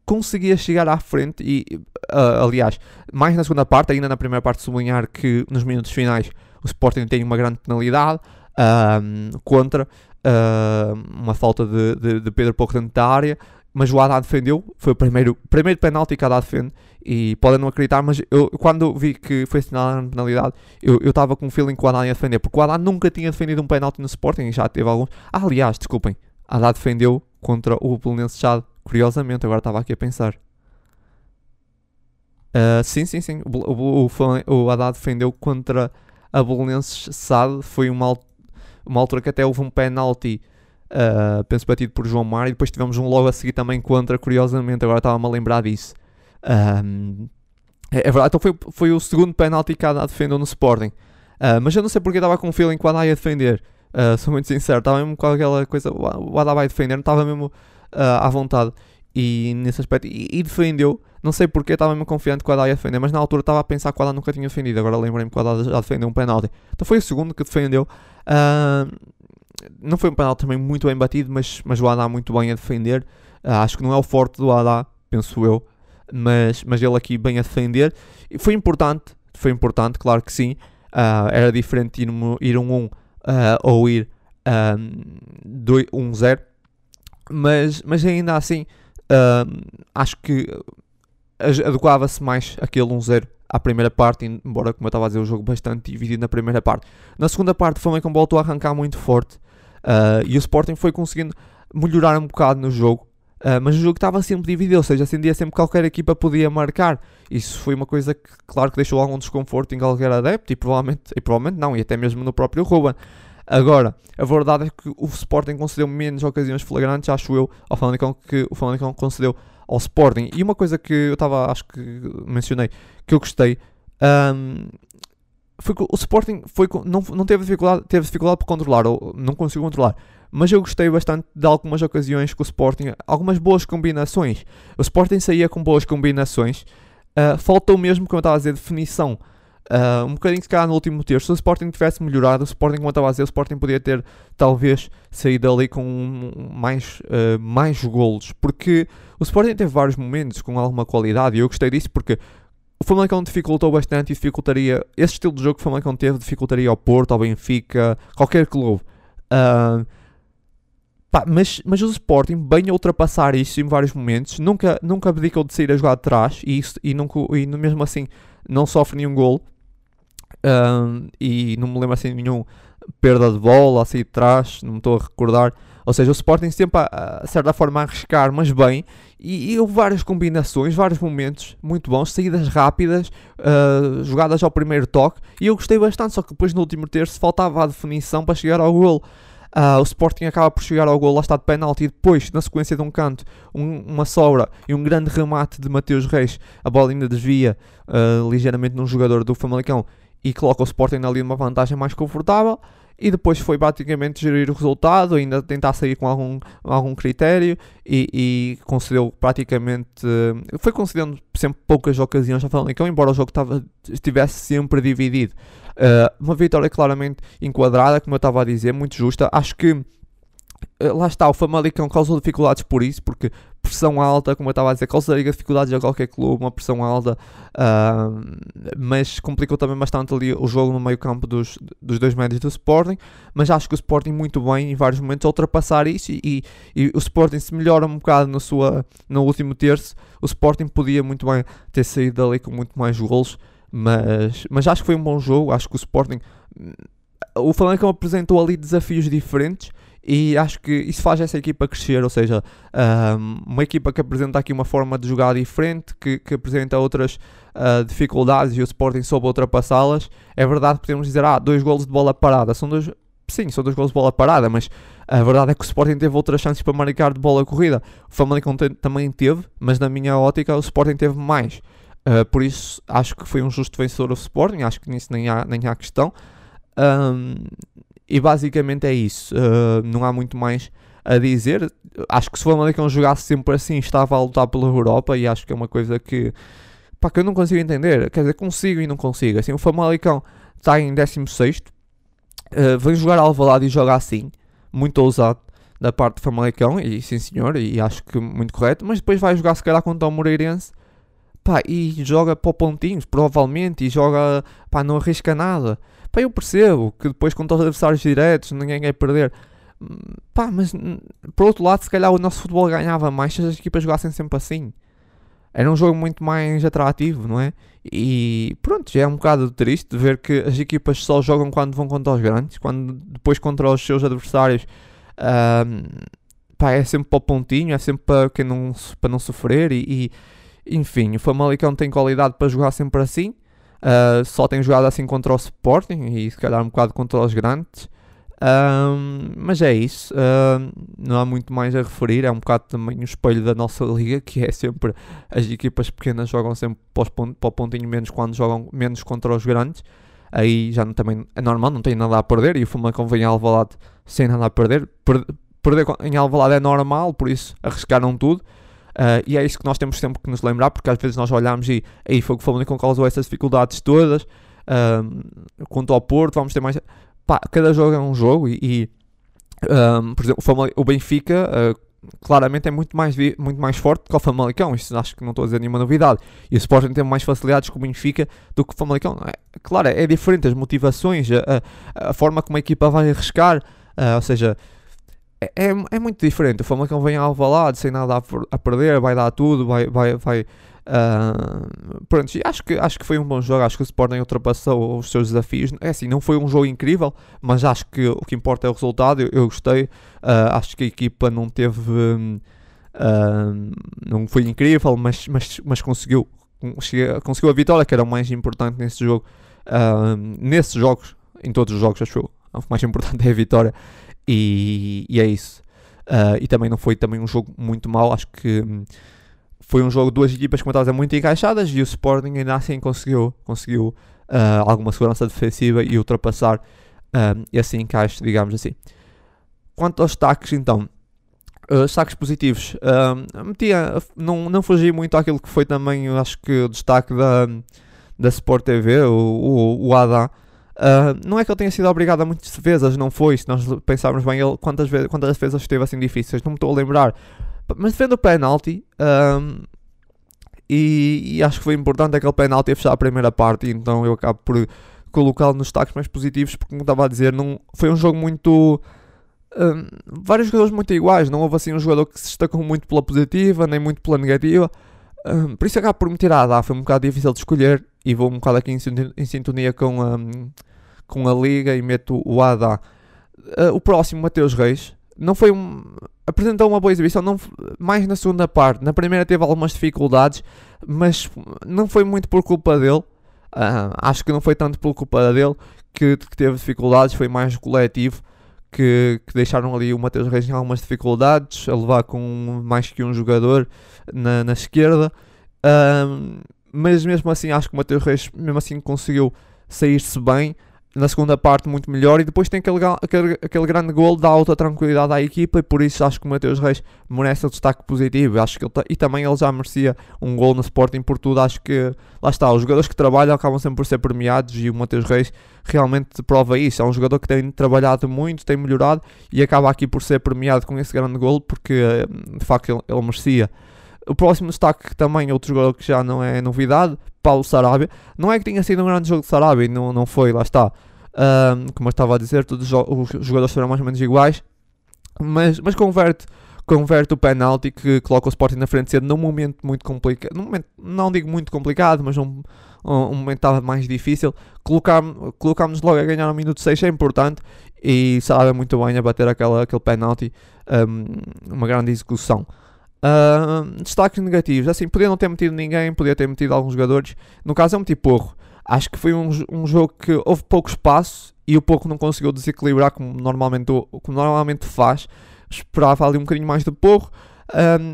conseguia chegar à frente e, uh, aliás, mais na segunda parte, ainda na primeira parte sublinhar que nos minutos finais o Sporting tem uma grande penalidade contra uma falta de, de, de, Pedro Pouco dentro da área, mas o Haddad defendeu, foi o primeiro, primeiro penalti que o Haddad defende, e podem não acreditar, mas eu quando vi que foi assinalada a penalidade, eu estava com um feeling que o Haddad ia defender, porque o Haddad nunca tinha defendido um penalti no Sporting, já teve alguns. Ah, aliás, desculpem, Haddad defendeu contra o Belenenses Chad, curiosamente, agora estava aqui a pensar. Uh, sim, sim, sim. O, o, o, o Haddad defendeu contra a Belenenses SAD foi uma, uma altura que até houve um penalti, uh, penso batido por João Mário, e depois tivemos um logo a seguir também contra, curiosamente, agora estava-me a lembrar disso. Um, É, é verdade, então foi, foi o segundo penalti que a Haddad defendeu no Sporting. Uh, mas eu não sei porque estava com um feeling que o Haddad ia defender. Uh, sou muito sincero, estava mesmo com aquela coisa, o Haddad vai defender, não estava mesmo uh, à vontade. E nesse aspecto, e, e defendeu, não sei porque, estava mesmo confiante que o Haddad ia defender, mas na altura estava a pensar que o Haddad nunca tinha defendido. Agora lembrei-me que o Haddad já defendeu um penalti. Então foi o segundo que defendeu. não foi um penalti também muito bem batido, mas, mas o Haddad muito bem a defender. acho que não é o forte do Haddad, penso eu mas, mas ele aqui bem a defender. E foi importante, foi importante, claro que sim. Uh, era diferente ir, ir um 1 uh, ou ir um 0, mas, mas ainda assim uh, acho que adequava-se mais aquele 1-0 à primeira parte, embora, como eu estava a dizer, o jogo bastante dividido na primeira parte. Na segunda parte, o Flamengo voltou a arrancar muito forte uh, e o Sporting foi conseguindo melhorar um bocado no jogo. Uh, mas o jogo estava sempre dividido, ou seja, acendia sempre qualquer equipa podia marcar. Isso foi uma coisa que, claro, que deixou algum desconforto em qualquer adepto e provavelmente, e provavelmente não, e até mesmo no próprio Ruben. Agora, a verdade é que o Sporting concedeu menos ocasiões flagrantes, acho eu, ao Famalicão que o Famalicão concedeu ao Sporting. E uma coisa que eu estava, acho que mencionei, que eu gostei, um, foi que o Sporting foi, não, não teve dificuldade, teve dificuldade para controlar, ou não conseguiu controlar mas eu gostei bastante de algumas ocasiões com o Sporting, algumas boas combinações. O Sporting saía com boas combinações, uh, faltou mesmo, como eu estava a dizer, definição. Uh, um bocadinho se calhar no último terço, se o Sporting tivesse melhorado, o Sporting, como estava a dizer, o Sporting podia ter talvez saído ali com mais, uh, mais golos, porque o Sporting teve vários momentos com alguma qualidade e eu gostei disso porque o Famalicão dificultou bastante e dificultaria, esse estilo de jogo que o Famalicão teve dificultaria ao Porto, ao Benfica, qualquer clube. Uh, Pá, mas, mas o Sporting bem a ultrapassar isso em vários momentos, nunca, nunca abdicou de sair a jogar de trás e, isso, e, nunca, e mesmo assim não sofre nenhum gol. Um, e não me lembro assim de nenhum perda de bola, assim de trás, não me estou a recordar. Ou seja, o Sporting sempre a, a certa forma a arriscar, mas bem. E, e houve várias combinações, vários momentos muito bons, saídas rápidas, uh, jogadas ao primeiro toque. E eu gostei bastante, só que depois no último terço faltava a definição para chegar ao gol. Uh, o Sporting acaba por chegar ao gol, lá está de penalti, e depois, na sequência de um canto, um, uma sobra e um grande remate de Mateus Reis, a bola ainda desvia uh, ligeiramente num jogador do Famalicão e coloca o Sporting ali numa vantagem mais confortável e depois foi praticamente gerir o resultado, ainda tentar sair com algum, algum critério e, e concedeu praticamente. Foi concedendo sempre poucas ocasiões ao Famalicão, embora o jogo tava, estivesse sempre dividido. Uh, uma vitória claramente enquadrada, como eu estava a dizer, muito justa. Acho que lá está, o Famalicão causou dificuldades por isso, porque pressão alta, como eu estava a dizer, causaria dificuldades a qualquer clube, uma pressão alta, uh, mas complicou também bastante ali o jogo no meio campo dos, dos dois médios do Sporting, mas acho que o Sporting muito bem em vários momentos a ultrapassar isso e, e, e, o Sporting se melhora um bocado no, sua, no último terço, o Sporting podia muito bem ter saído dali com muito mais golos, mas, mas acho que foi um bom jogo, acho que o Sporting... O Famalicão apresentou ali desafios diferentes e acho que isso faz essa equipa crescer, ou seja, um, uma equipa que apresenta aqui uma forma de jogar diferente, que, que apresenta outras uh, dificuldades e o Sporting soube ultrapassá-las. É verdade que podemos dizer, ah, dois golos de bola parada, são dois, sim, são dois golos de bola parada, mas a verdade é que o Sporting teve outras chances para marcar de bola corrida. O Famalicão também teve, mas na minha ótica o Sporting teve mais. Uh, por isso acho que foi um justo vencedor o Sporting, acho que nisso nem há, nem há questão. Um, e basicamente é isso. Uh, não há muito mais a dizer. Acho que se o Famalicão jogasse sempre assim, estava a lutar pela Europa e acho que é uma coisa que, pá, que eu não consigo entender. Quer dizer, consigo e não consigo. Assim, o Famalicão está em 16, uh, vem jogar Alvalade e joga assim, muito ousado da parte do Famalicão, e sim senhor, e acho que muito correto, mas depois vai jogar se calhar contra o Moreirense, pá, e joga para pontinhos, provavelmente, e joga, pá, não arrisca nada. Pá, eu percebo que depois contra os adversários diretos ninguém quer perder. Pá, mas por outro lado, se calhar o nosso futebol ganhava mais se as equipas jogassem sempre assim. Era um jogo muito mais atrativo, não é? E pronto, já é um bocado triste ver que as equipas só jogam quando vão contra os grandes, quando depois contra os seus adversários um, pá, é sempre para o pontinho, é sempre para, quem não, para não sofrer e, e enfim, o Famalicão tem qualidade para jogar sempre assim. Uh, só tem jogado assim contra o Sporting e se calhar um bocado contra os grandes. Um, mas é isso, não há muito mais a referir. É um bocado também o espelho da nossa liga, que é sempre as equipas pequenas jogam sempre para, os para o pontinho menos quando jogam menos contra os grandes. Aí já não, também é normal, não tem nada a perder. E o Famalicão vem em Alvalade sem nada a perder. Per, perder em Alvalade é normal, por isso arriscaram tudo. Uh, e é isso que nós temos sempre que nos lembrar, porque às vezes nós olhamos e aí foi o que o Famalicão causou essas dificuldades todas. Uh, quanto ao Porto, vamos ter mais pá, cada jogo é um jogo e, e um, por exemplo, o, Benfica uh, claramente é muito mais, muito mais forte que o Famalicão. Isso acho que não estou a dizer nenhuma novidade. E o Sporting tem mais facilidades com o Benfica do que o Famalicão. É, claro, é diferente as motivações, a, a, a forma como a equipa vai arriscar, uh, ou seja, é, é, é, muito diferente. O Famalicão vem ao Valado sem nada a, a, perder, vai dar tudo, vai, vai, vai, Uh, pronto, acho que, acho que foi um bom jogo. Acho que o Sporting ultrapassou os seus desafios. É assim, não foi um jogo incrível, mas acho que o que importa é o resultado. Eu, eu gostei. Uh, acho que a equipa não teve. Uh, não foi incrível, mas, mas, mas conseguiu, conseguiu a vitória, que era o mais importante nesse jogo. nesses jogos, em todos os jogos, acho que o mais importante é a vitória. E, e é isso. e também não foi também um jogo muito mau. Acho que foi um jogo de duas equipas, como estava muito encaixadas e o Sporting ainda assim conseguiu, conseguiu uh, alguma segurança defensiva e ultrapassar uh, esse encaixe, digamos assim. Quanto aos destaques, então, uh, destaques positivos, uh, metia, não, não fugi muito àquilo que foi também, acho que o destaque da, da Sport TV, o, o, o Adam. Uh, não é que ele tenha sido obrigado a muitas defesas, não foi. Se nós pensarmos bem, ele, quantas, vezes, quantas defesas esteve assim difíceis, não me estou a lembrar. Mas defende o penalti. Um, e, e, acho que foi importante aquele penalti a fechar a primeira parte. Então eu acabo por colocá-lo nos destaques mais positivos. Porque, como estava a dizer, não, foi um jogo muito. Um, vários jogadores muito iguais. Não houve assim um jogador que se destacou muito pela positiva, nem muito pela negativa. Um, por isso acabo por me tirar a dar. Foi um bocado difícil de escolher. E vou um bocado aqui em, sintonia com, um, com a liga e meto o Ada. Uh, o próximo, Mateus Reis não foi um. Apresentou uma boa exibição, não, mais na segunda parte. Na primeira teve algumas dificuldades, mas não foi muito por culpa dele. Uh, acho que não foi tanto por culpa dele que, que teve dificuldades, foi mais coletivo que, que, deixaram ali o Matheus Reis em algumas dificuldades, a levar com mais que um jogador na, na esquerda. Uh, mas mesmo assim, acho que o Matheus Reis, mesmo assim, conseguiu sair-se bem na segunda parte muito melhor e depois tem aquele, aquele, aquele grande gol dá outra tranquilidade à equipa e por isso acho que o Mateus Reis merece o destaque positivo. Acho que ele, e também ele já merecia um gol no Sporting por tudo. Acho que lá está, os jogadores que trabalham acabam sempre por ser premiados e o Mateus Reis realmente prova isso, é um jogador que tem trabalhado muito, tem melhorado e acaba aqui por ser premiado com esse grande gol porque de facto ele, ele merecia o próximo destaque também, outro jogador que já não é novidade, Paulo Sarabia. Não é que tenha sido um grande jogo de Sarabia, não, não foi, lá está. Um, como eu estava a dizer, todos os jogadores foram mais ou menos iguais, mas, mas converte, converte o penalti que coloca o Sporting na frente cedo num momento muito complicado, num momento, não digo muito complicado, mas um, um, um momento estava mais difícil. Colocámos logo a ganhar no minuto 6, é importante, e Sarabia muito bem a bater aquela, aquele penalti, uma grande execução. Uh, destaques negativos, assim, podia não ter metido ninguém, podia ter metido alguns jogadores. No caso, é um tipo. Acho que foi um, um jogo que houve pouco espaço e o pouco não conseguiu desequilibrar como normalmente, como normalmente faz. Esperava ali um bocadinho mais de porro.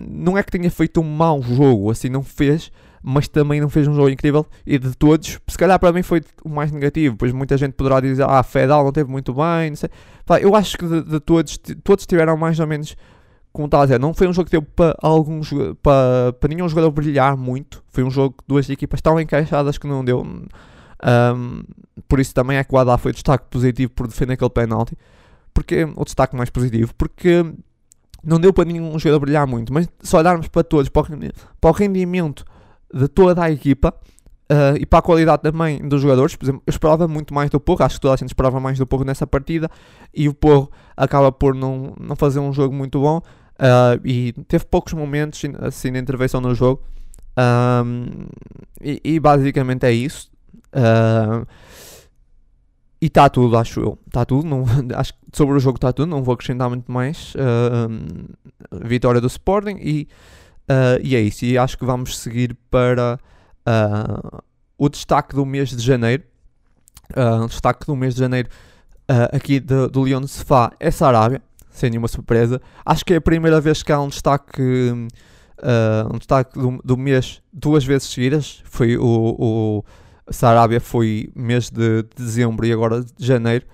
Não é que tenha feito um mau jogo, assim, não fez, mas também não fez um jogo incrível. E de todos, se calhar para mim foi o mais negativo. Pois muita gente poderá dizer, ah, Fedal não teve muito bem, não sei. Eu acho que de, de todos, todos tiveram mais ou menos como estava a dizer, não foi um jogo que deu para alguns para, para nenhum jogador brilhar muito. Foi um jogo que duas equipas estavam encaixadas que não deu. Um, por isso também é que o Adá foi destaque positivo por defender aquele penalti. Porque o destaque mais positivo, porque não deu para nenhum jogador brilhar muito, mas se olharmos para todos, para o rendimento de toda a equipa, Uh, e para a qualidade também dos jogadores, por exemplo, eu esperava muito mais do Porro, acho que toda a gente esperava mais do Porro nessa partida, e o Porro acaba por não, não fazer um jogo muito bom, Uh, e teve poucos momentos assim de intervenção no jogo. Um, e, e, basicamente é isso. Uh, e está tudo, acho eu. Está tudo. Não, acho que sobre o jogo está tudo. Não vou acrescentar muito mais. Uh, vitória do Sporting. E, e é isso. E acho que vamos seguir para o destaque do mês de janeiro. o destaque do mês de janeiro aqui do, do Leão de Sofá é Sarabia, sem nenhuma surpresa. Acho que é a primeira vez que há um destaque, uh, um destaque do, do, mês duas vezes seguidas. Foi o, o Sarabia foi mês de dezembro e agora de janeiro.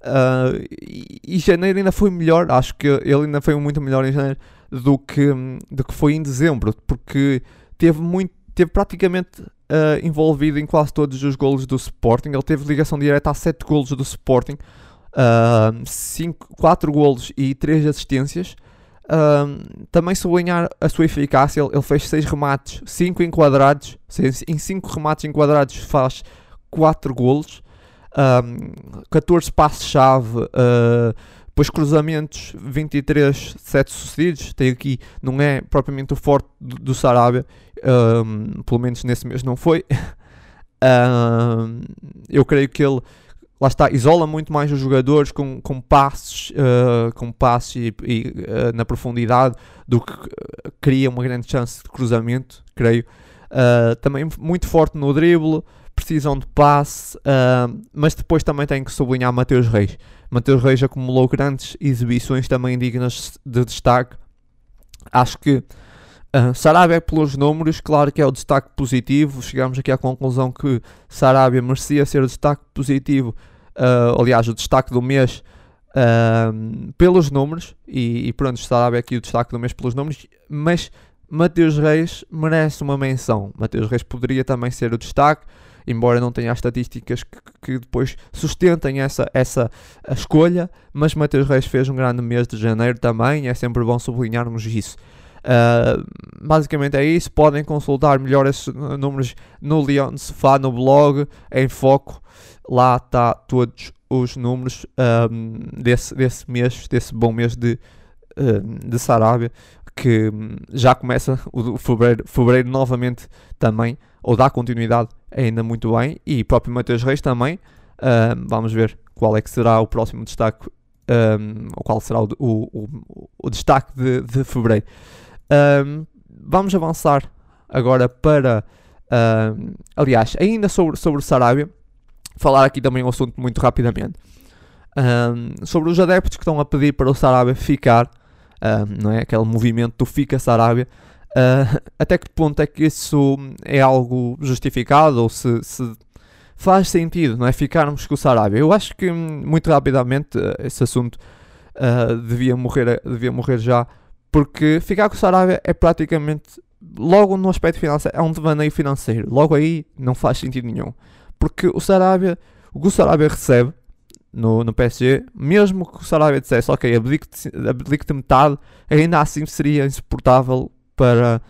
Uh, e, e, janeiro ainda foi melhor, acho que ele ainda foi muito melhor em janeiro do que, do que foi em dezembro, porque teve muito, teve praticamente uh, envolvido em quase todos os golos do Sporting. Ele teve ligação direta a 7 golos do Sporting, uh, cinco, 4 golos e 3 assistências. Uh, também sublinhar a sua eficácia, ele, ele fez 6 remates, 5 enquadrados, em 5 remates enquadrados faz 4 golos, um, 14 passos-chave, uh, depois cruzamentos 23, 7 sucedidos, tem aqui, não é propriamente o forte do, do Sarabia, um, pelo menos nesse mês não foi. um, eu creio que ele lá está, isola muito mais os jogadores com, com passes, uh, com passes e, e uh, na profundidade do que uh, cria uma grande chance de cruzamento, creio. também muito forte no drible, precisão de passe, mas depois também tem que sublinhar Mateus Reis. Mateus Reis acumulou grandes exibições também dignas de destaque. Acho que Uh, Sarabia, pelos números, claro que é o destaque positivo. Chegamos aqui à conclusão que Sarabia merecia ser o destaque positivo, uh, aliás, o destaque do mês uh, pelos números. E, e pronto, Sarabia aqui o destaque do mês pelos números. Mas Mateus Reis merece uma menção. Mateus Reis poderia também ser o destaque, embora não tenha as estatísticas que, que depois sustentem essa, essa escolha. Mas Mateus Reis fez um grande mês de janeiro também, é sempre bom sublinharmos isso. Uh, basicamente é isso. Podem consultar melhor esses números no Leon Sofá, no blog, em foco. Lá está todos os números um, desse, desse mês, desse bom mês de, uh, de Sarabia, que já começa o fevereiro, fevereiro novamente também, ou dá continuidade ainda muito bem, e próprio Matheus Reis também. Uh, vamos ver qual é que será o próximo destaque, um, ou qual será o, o, o, o destaque de, de fevereiro. Um, vamos avançar agora para. Um, aliás, ainda sobre, sobre Sarabia, falar aqui também um assunto muito rapidamente. Um, sobre os adeptos que estão a pedir para o Sarabia ficar, não é? Aquele movimento do Fica Sarabia. Uh, até que ponto é que isso é algo justificado ou se, se faz sentido, não é? Ficarmos com o Sarabia. Eu acho que muito rapidamente esse assunto uh, devia, morrer, devia morrer já porque ficar com o Sarabia é praticamente, logo no aspecto financeiro, é um devaneio financeiro. Logo aí não faz sentido nenhum. Porque o Sarabia, o que o Sarabia recebe no, no PSG, mesmo que o Sarabia dissesse, ok, abdique-te metade, ainda assim seria insuportável para.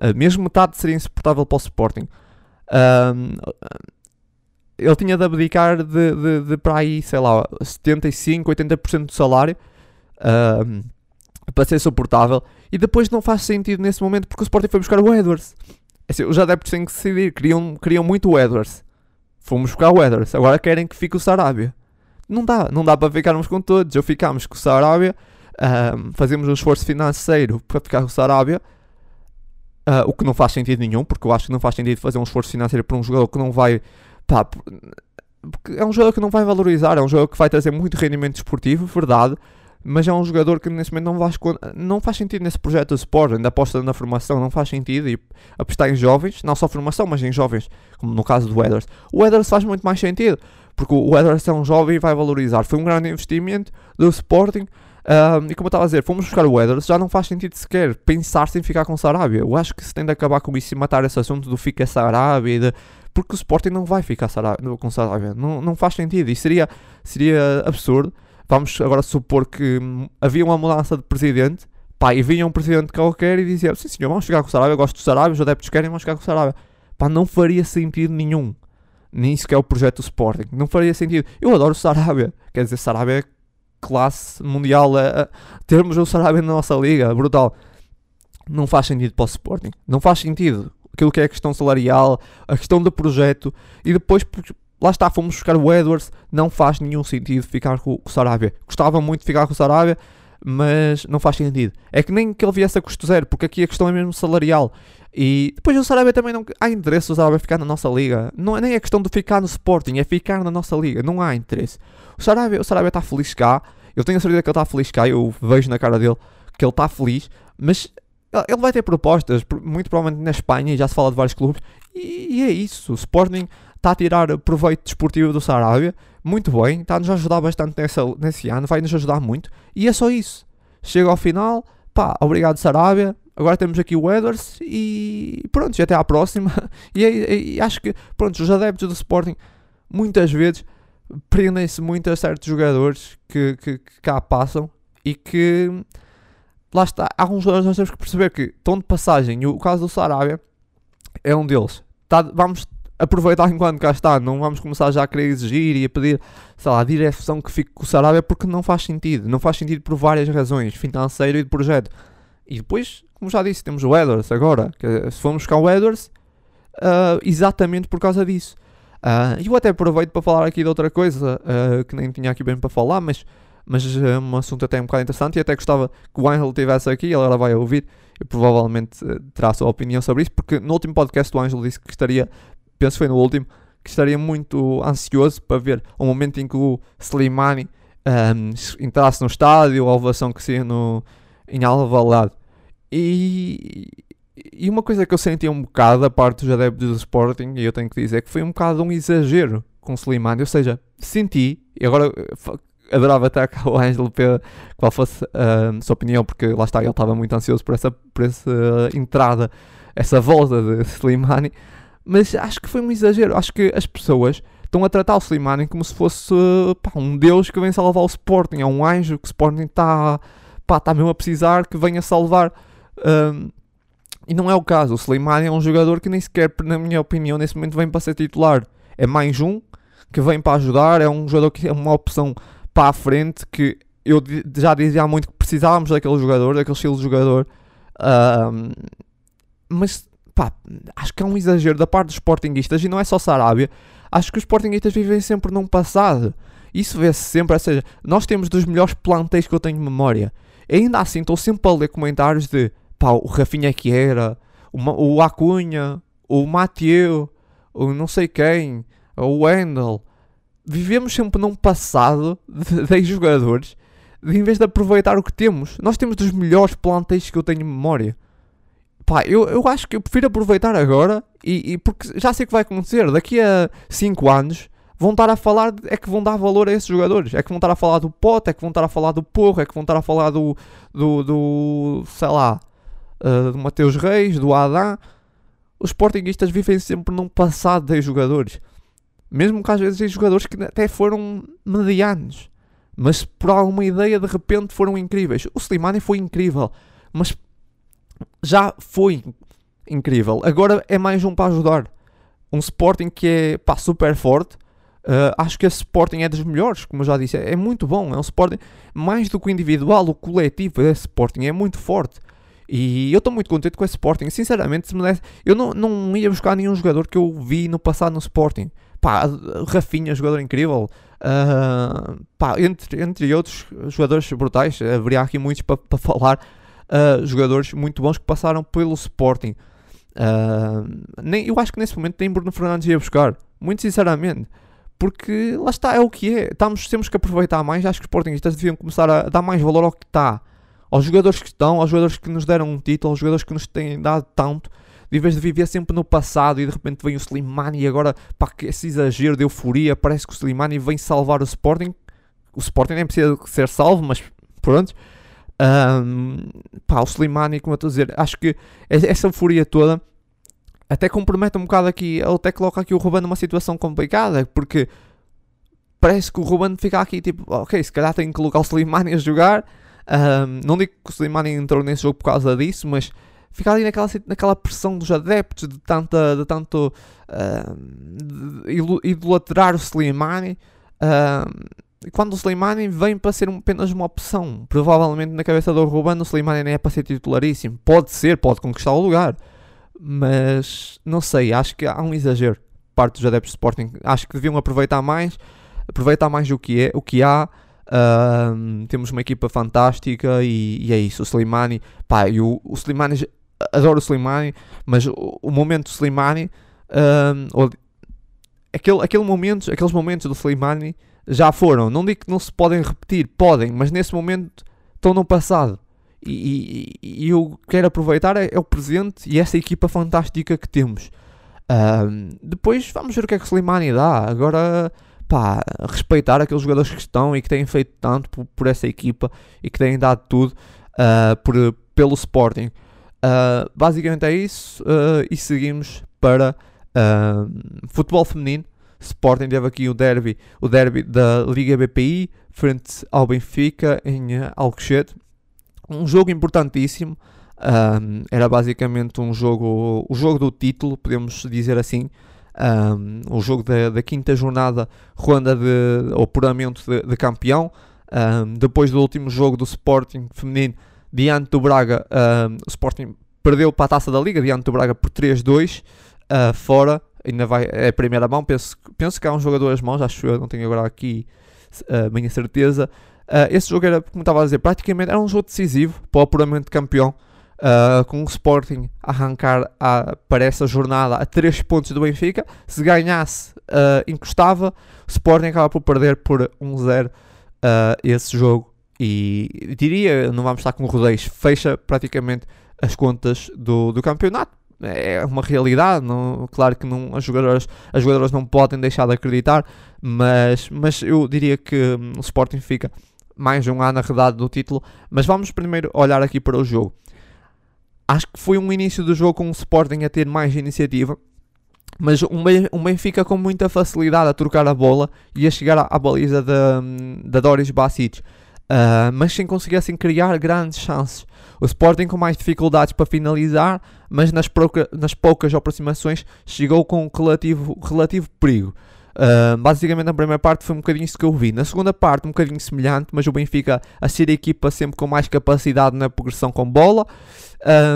Uh, mesmo metade seria insuportável para o Sporting. Um, ele tinha de abdicar de, de, de para aí, sei lá, 75, 80% do salário. Um, para ser suportável e depois não faz sentido nesse momento porque o Sporting foi buscar o Edwards. É assim, os adeptos têm que decidir, queriam, queriam muito o Edwards. Fomos buscar o Edwards, agora querem que fique o Sarabia. Não dá, não dá para ficarmos com todos. Ou ficamos com o Sarabia, um, fazemos um esforço financeiro para ficar com o Sarabia, uh, o que não faz sentido nenhum, porque eu acho que não faz sentido fazer um esforço financeiro para um jogador que não vai. Pá, é um jogador que não vai valorizar, é um jogador que vai trazer muito rendimento esportivo, verdade, mas é um jogador que nesse momento não, faz, não faz sentido nesse projeto de Sport, ainda aposta na formação, não faz sentido e apostar em jovens, não só formação, mas em jovens, como no caso do Edwards. O Edwards faz muito mais sentido, porque o Edwards é um jovem e vai valorizar. Foi um grande investimento do Sporting. Um, e como eu estava a dizer, fomos buscar o Edwards, já não faz sentido sequer pensar-se em ficar com o Sarabia. Eu acho que se tem de acabar com isso e matar esse assunto do fica Sarabia, de, porque o Sporting não vai ficar com Sarabia. Não, não faz sentido e seria, seria absurdo vamos agora supor que hum, havia uma mudança de presidente, pá, e vinha um presidente qualquer e dizia, sim senhor, vamos ficar com o Sarabia, eu gosto do Sarabia, os adeptos querem, vamos ficar com o Sarabia. Pá, não faria sentido nenhum. Nisso que é o projeto do Sporting. Não faria sentido. Eu adoro o Sarabia. Quer dizer, Sarabia é classe mundial. É, é, termos o Sarabia na nossa liga, brutal. Não faz sentido para o Sporting. Não faz sentido. Aquilo que é a questão salarial, a questão do projeto. E depois, lá está, fomos buscar o Edwards, não faz nenhum sentido ficar com, o Sarabia. Gostava muito de ficar com o Sarabia, mas não faz sentido. É que nem que ele viesse a custo zero, porque aqui a questão é mesmo salarial. E depois o Sarabia também não há interesse o Sarabia ficar na nossa liga. Não é nem a questão de ficar no Sporting, é ficar na nossa liga. Não há interesse. O Sarabia, o Sarabia está feliz cá. Eu tenho a certeza que ele está feliz cá. Eu vejo na cara dele que ele está feliz. Mas ele vai ter propostas, muito provavelmente na Espanha, já se fala de vários clubes. E é isso. O Sporting está a tirar proveito desportivo do Sarabia. Muito bem, está-nos a ajudar bastante nessa, nesse ano, vai-nos ajudar muito. E é só isso. Chega ao final, pá, obrigado Sarabia. Agora temos aqui o Edwards e pronto, até à próxima. E, e, e, acho que, pronto, os adeptos do Sporting muitas vezes prendem-se muito a certos jogadores que, que, que, cá passam e que lá está. Há alguns jogadores nós temos que perceber que estão de passagem. E o caso do Sarabia é um deles. Tá, vamos aproveitar enquanto cá está, não vamos começar já a querer exigir e a pedir, sei lá, a direção que fique com o Sarabia porque não faz sentido. Não faz sentido por várias razões, financeiro e de projeto. E depois, como já disse, temos o Edwards agora. Que, se formos buscar o Edwards, uh, exatamente por causa disso. Uh, eu até aproveito para falar aqui de outra coisa uh, que nem tinha aqui bem para falar, mas, mas é um assunto até um bocado interessante e até gostava que o Angel estivesse aqui, ele agora vai ouvir e provavelmente terá a sua opinião sobre isso, porque no último podcast o Angel disse que estaria penso foi no último, que estaria muito ansioso para ver o momento em que o Slimani um, entrasse no estádio, a ovação que seria no, em Alvalade. E, e uma coisa que eu senti um bocado da parte dos adeptos do Sporting, e eu tenho que dizer que foi um bocado um exagero com o Slimani, ou seja, senti, e agora adorava até cá o Ângelo para qual fosse a sua opinião, porque lá está, ele estava muito ansioso por essa, por essa entrada, essa volta de Slimani. Mas acho que foi um exagero. Acho que as pessoas estão a tratar o Slimani como se fosse pá, um deus que vem salvar o Sporting. É um anjo que o Sporting está tá mesmo a precisar que venha salvar. Um, e não é o caso. O Slimani é um jogador que nem sequer, na minha opinião, nesse momento vem para ser titular. É mais um que vem para ajudar. É um jogador que é uma opção para a frente. Que eu já dizia há muito que precisávamos daquele jogador, daquele estilo de jogador. Um, mas pá, acho que é um exagero da parte dos sportinguistas e não é só Sarabia. Acho que os sportinguistas vivem sempre num passado. Isso vê-se sempre, ou seja, nós temos dos melhores plantéis que eu tenho memória. E ainda assim estou sempre a ler comentários de pá, o Rafinha que era, o, Acunha, o Mathieu, o não sei quem, o Wendel. Vivemos sempre num passado de, jogadores em vez de aproveitar o que temos. Nós temos dos melhores plantéis que eu tenho memória. Pá, eu, eu acho que eu prefiro aproveitar agora e, e porque já sei o que vai acontecer. Daqui a 5 anos vão estar a falar, é que vão dar valor a esses jogadores. É que vão estar a falar do Pote, é que vão estar a falar do Porro, é que vão estar a falar do, do, do sei lá, uh, do Mateus Reis, do Adam. Os sportinguistas vivem sempre num passado de jogadores. Mesmo que às vezes tem jogadores que até foram medianos. Mas por alguma ideia de repente foram incríveis. O Slimani foi incrível. Mas já foi incrível. Agora é mais um para ajudar. Um Sporting que é pá, super forte. Uh, acho que esse Sporting é dos melhores, como eu já disse. É, é muito bom. É um Sporting mais do que o individual, o coletivo desse Sporting é muito forte. E eu estou muito contente com esse Sporting. Sinceramente, se me desse, eu não, não ia buscar nenhum jogador que eu vi no passado no Sporting. Pá, Rafinha, jogador incrível. Uh, pá, entre, entre outros jogadores brutais, haveria aqui muitos para pa falar uh, jogadores muito bons que passaram pelo Sporting. Uh, nem, eu acho que nesse momento nem Bruno Fernandes ia buscar, muito sinceramente, porque lá está, é o que é. Estamos, temos que aproveitar mais. Acho que os Sportingistas deviam começar a dar mais valor ao que está, aos jogadores que estão, aos jogadores que nos deram um título, aos jogadores que nos têm dado tanto. De vez de viver sempre no passado e de repente vem o Slimani e agora, pá, que esse exagero de euforia, parece que o Slimani vem salvar o Sporting. O Sporting nem precisa ser salvo, mas pronto. Um, pá, o Slimani, como eu estou a dizer, acho que essa euforia toda até compromete um bocado aqui, até coloca aqui o Ruben numa situação complicada, porque parece que o Ruben fica aqui tipo, ok, se calhar tem que colocar o Slimani a jogar. Um, não digo que o Slimani entrou nesse jogo por causa disso, mas fica ali naquela, naquela pressão dos adeptos de, tanta, de tanto uh, de idolatrar o Slimani. Quando o Slimani vem para ser apenas uma opção. Provavelmente na cabeça do Ruben o Slimani nem é para ser titularíssimo. Pode ser, pode conquistar o lugar. Mas não sei, acho que há um exagero parte dos adeptos de Sporting. Acho que deviam aproveitar mais, aproveitar mais o que é, o que há. Uh, temos uma equipa fantástica e, e, é isso. O Slimani, pá, e o, o Slimani, adoro o Slimani, mas o, o momento do Slimani, uh, aquele, aquele momento, aqueles momentos do Slimani já foram. Não digo que não se podem repetir, podem, mas nesse momento estão no passado. E, e, e eu quero aproveitar é, é, o presente e essa equipa fantástica que temos. depois vamos ver o que é que Slimani dá. Agora pá, respeitar aqueles jogadores que estão e que têm feito tanto por, por essa equipa e que têm dado tudo uh, por, pelo Sporting. Uh, basicamente é isso uh, e seguimos para futebol feminino. Sporting teve aqui o derby, o derby da Liga BPI frente ao Benfica em Alcochete. Um jogo importantíssimo. era basicamente um jogo, o jogo do título, podemos dizer assim um, o jogo da, da, quinta jornada, ronda de apuramento de, de campeão. Um, depois do último jogo do Sporting feminino diante do Braga, um, o Sporting perdeu para a taça da Liga diante do Braga por 3-2 uh, ah, fora. Ainda vai, é a primeira mão. Penso, penso que há um jogador às mãos, acho eu, não tenho agora aqui a uh, minha certeza. Uh, esse jogo era, como estava a dizer, praticamente era um jogo decisivo para o apuramento de campeão uh, com o Sporting a arrancar a, para essa jornada a 3 pontos do Benfica. Se ganhasse, uh, encostava. O Sporting acaba por perder por 1-0 uh, esse jogo. E diria, não vamos estar com rodeios, fecha praticamente as contas do, do campeonato. É uma realidade, não, claro que não, as, jogadoras, as jogadoras não podem deixar de acreditar, mas, mas eu diria que hum, o Sporting fica mais um ano arredado do título. Mas vamos primeiro olhar aqui para o jogo. Acho que foi um início do jogo com o Sporting a ter mais iniciativa, mas um Benfica com muita facilidade a trocar a bola e a chegar à, baliza da, da Doris Basic, uh, mas sem conseguir assim criar grandes chances. O Sporting com mais dificuldades para finalizar, mas nas, nas poucas aproximações chegou com relativo, relativo perigo. Uh, basicamente, na primeira parte foi um bocadinho isso que eu vi. Na segunda parte, um bocadinho semelhante, mas o Benfica a ser a equipa sempre com mais capacidade na progressão com bola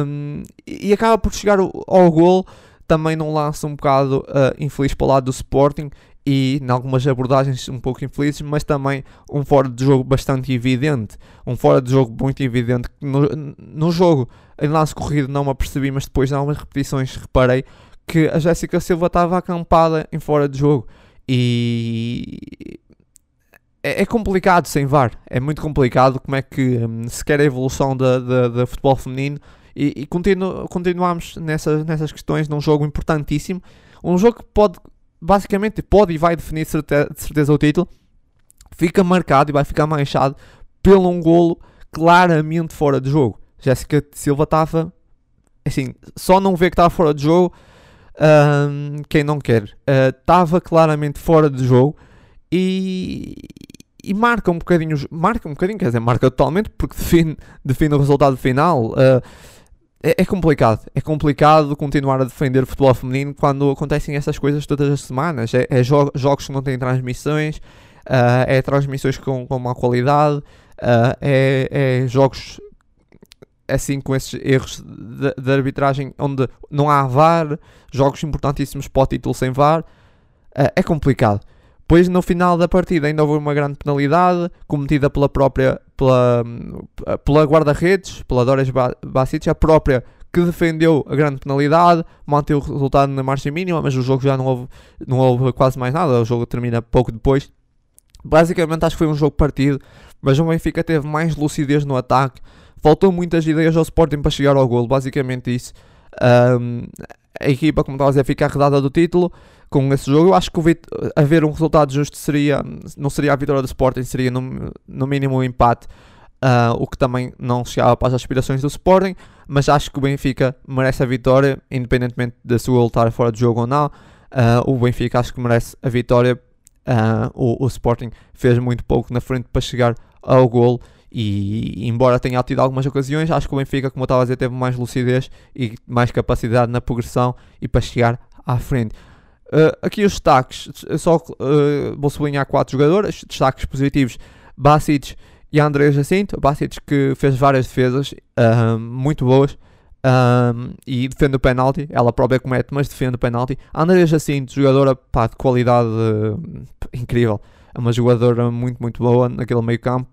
um, e acaba por chegar ao, gol também num lance um bocado uh, infeliz para o lado do Sporting e em algumas abordagens um pouco infelizes, mas também um fora de jogo bastante evidente. Um fora de jogo muito evidente. No, no jogo, em lance corrido, não me apercebi, mas depois de algumas repetições reparei que a Jéssica Silva estava acampada em fora de jogo. E é, é, complicado sem VAR. É muito complicado como é que um, se quer a evolução da futebol feminino e, e continu, continuamos nessas, nessas questões num jogo importantíssimo. Um jogo que pode, basicamente, pode e vai definir de certeza, o título. Fica marcado e vai ficar manchado pelo um golo claramente fora de jogo. Jéssica Silva estava assim, só não vê que estava fora de jogo um, quem não quer. Estava uh, claramente fora de jogo e, e marca um bocadinho, marca um bocadinho, quer dizer, marca totalmente porque define, define o resultado final. Uh, é, é, complicado, é complicado continuar a defender o futebol feminino quando acontecem essas coisas todas as semanas. É, é jo jogos que não têm transmissões, uh, é transmissões com, com má qualidade, uh, é, é jogos assim com esses erros de, de, arbitragem onde não há VAR, jogos importantíssimos para o título sem VAR, uh, é complicado. Pois no final da partida ainda houve uma grande penalidade cometida pela própria pela, pela guarda-redes, pela Doris Basic, a própria que defendeu a grande penalidade, manteve o resultado na margem mínima, mas o jogo já não houve, não houve quase mais nada, o jogo termina pouco depois. Basicamente acho que foi um jogo partido, mas o Benfica teve mais lucidez no ataque, faltou muitas ideias ao Sporting para chegar ao golo, basicamente isso. Um, a equipa, como estava a dizer, fica arredada do título com esse jogo. Eu acho que haver um resultado justo seria, não seria a vitória do Sporting, seria no, no mínimo um empate, uh, o que também não chegava para as aspirações do Sporting. Mas acho que o Benfica merece a vitória, independentemente de se o lutar fora de jogo ou não. Uh, o Benfica acho que merece a vitória. Uh, o, o Sporting fez muito pouco na frente para chegar ao gol e embora tenha tido algumas ocasiões, acho que o Benfica, como eu estava a dizer, teve mais lucidez e mais capacidade na progressão e para chegar à frente. Uh, aqui os destaques, só uh, vou sublinhar quatro jogadores, destaques positivos, Basic e André Jacinto, Basic que fez várias defesas uh, muito boas e defende o penalti, ela própria comete, mas defende o penalti. André Jacinto, jogadora pá, de qualidade incrível, é uma jogadora muito, muito boa naquele meio campo.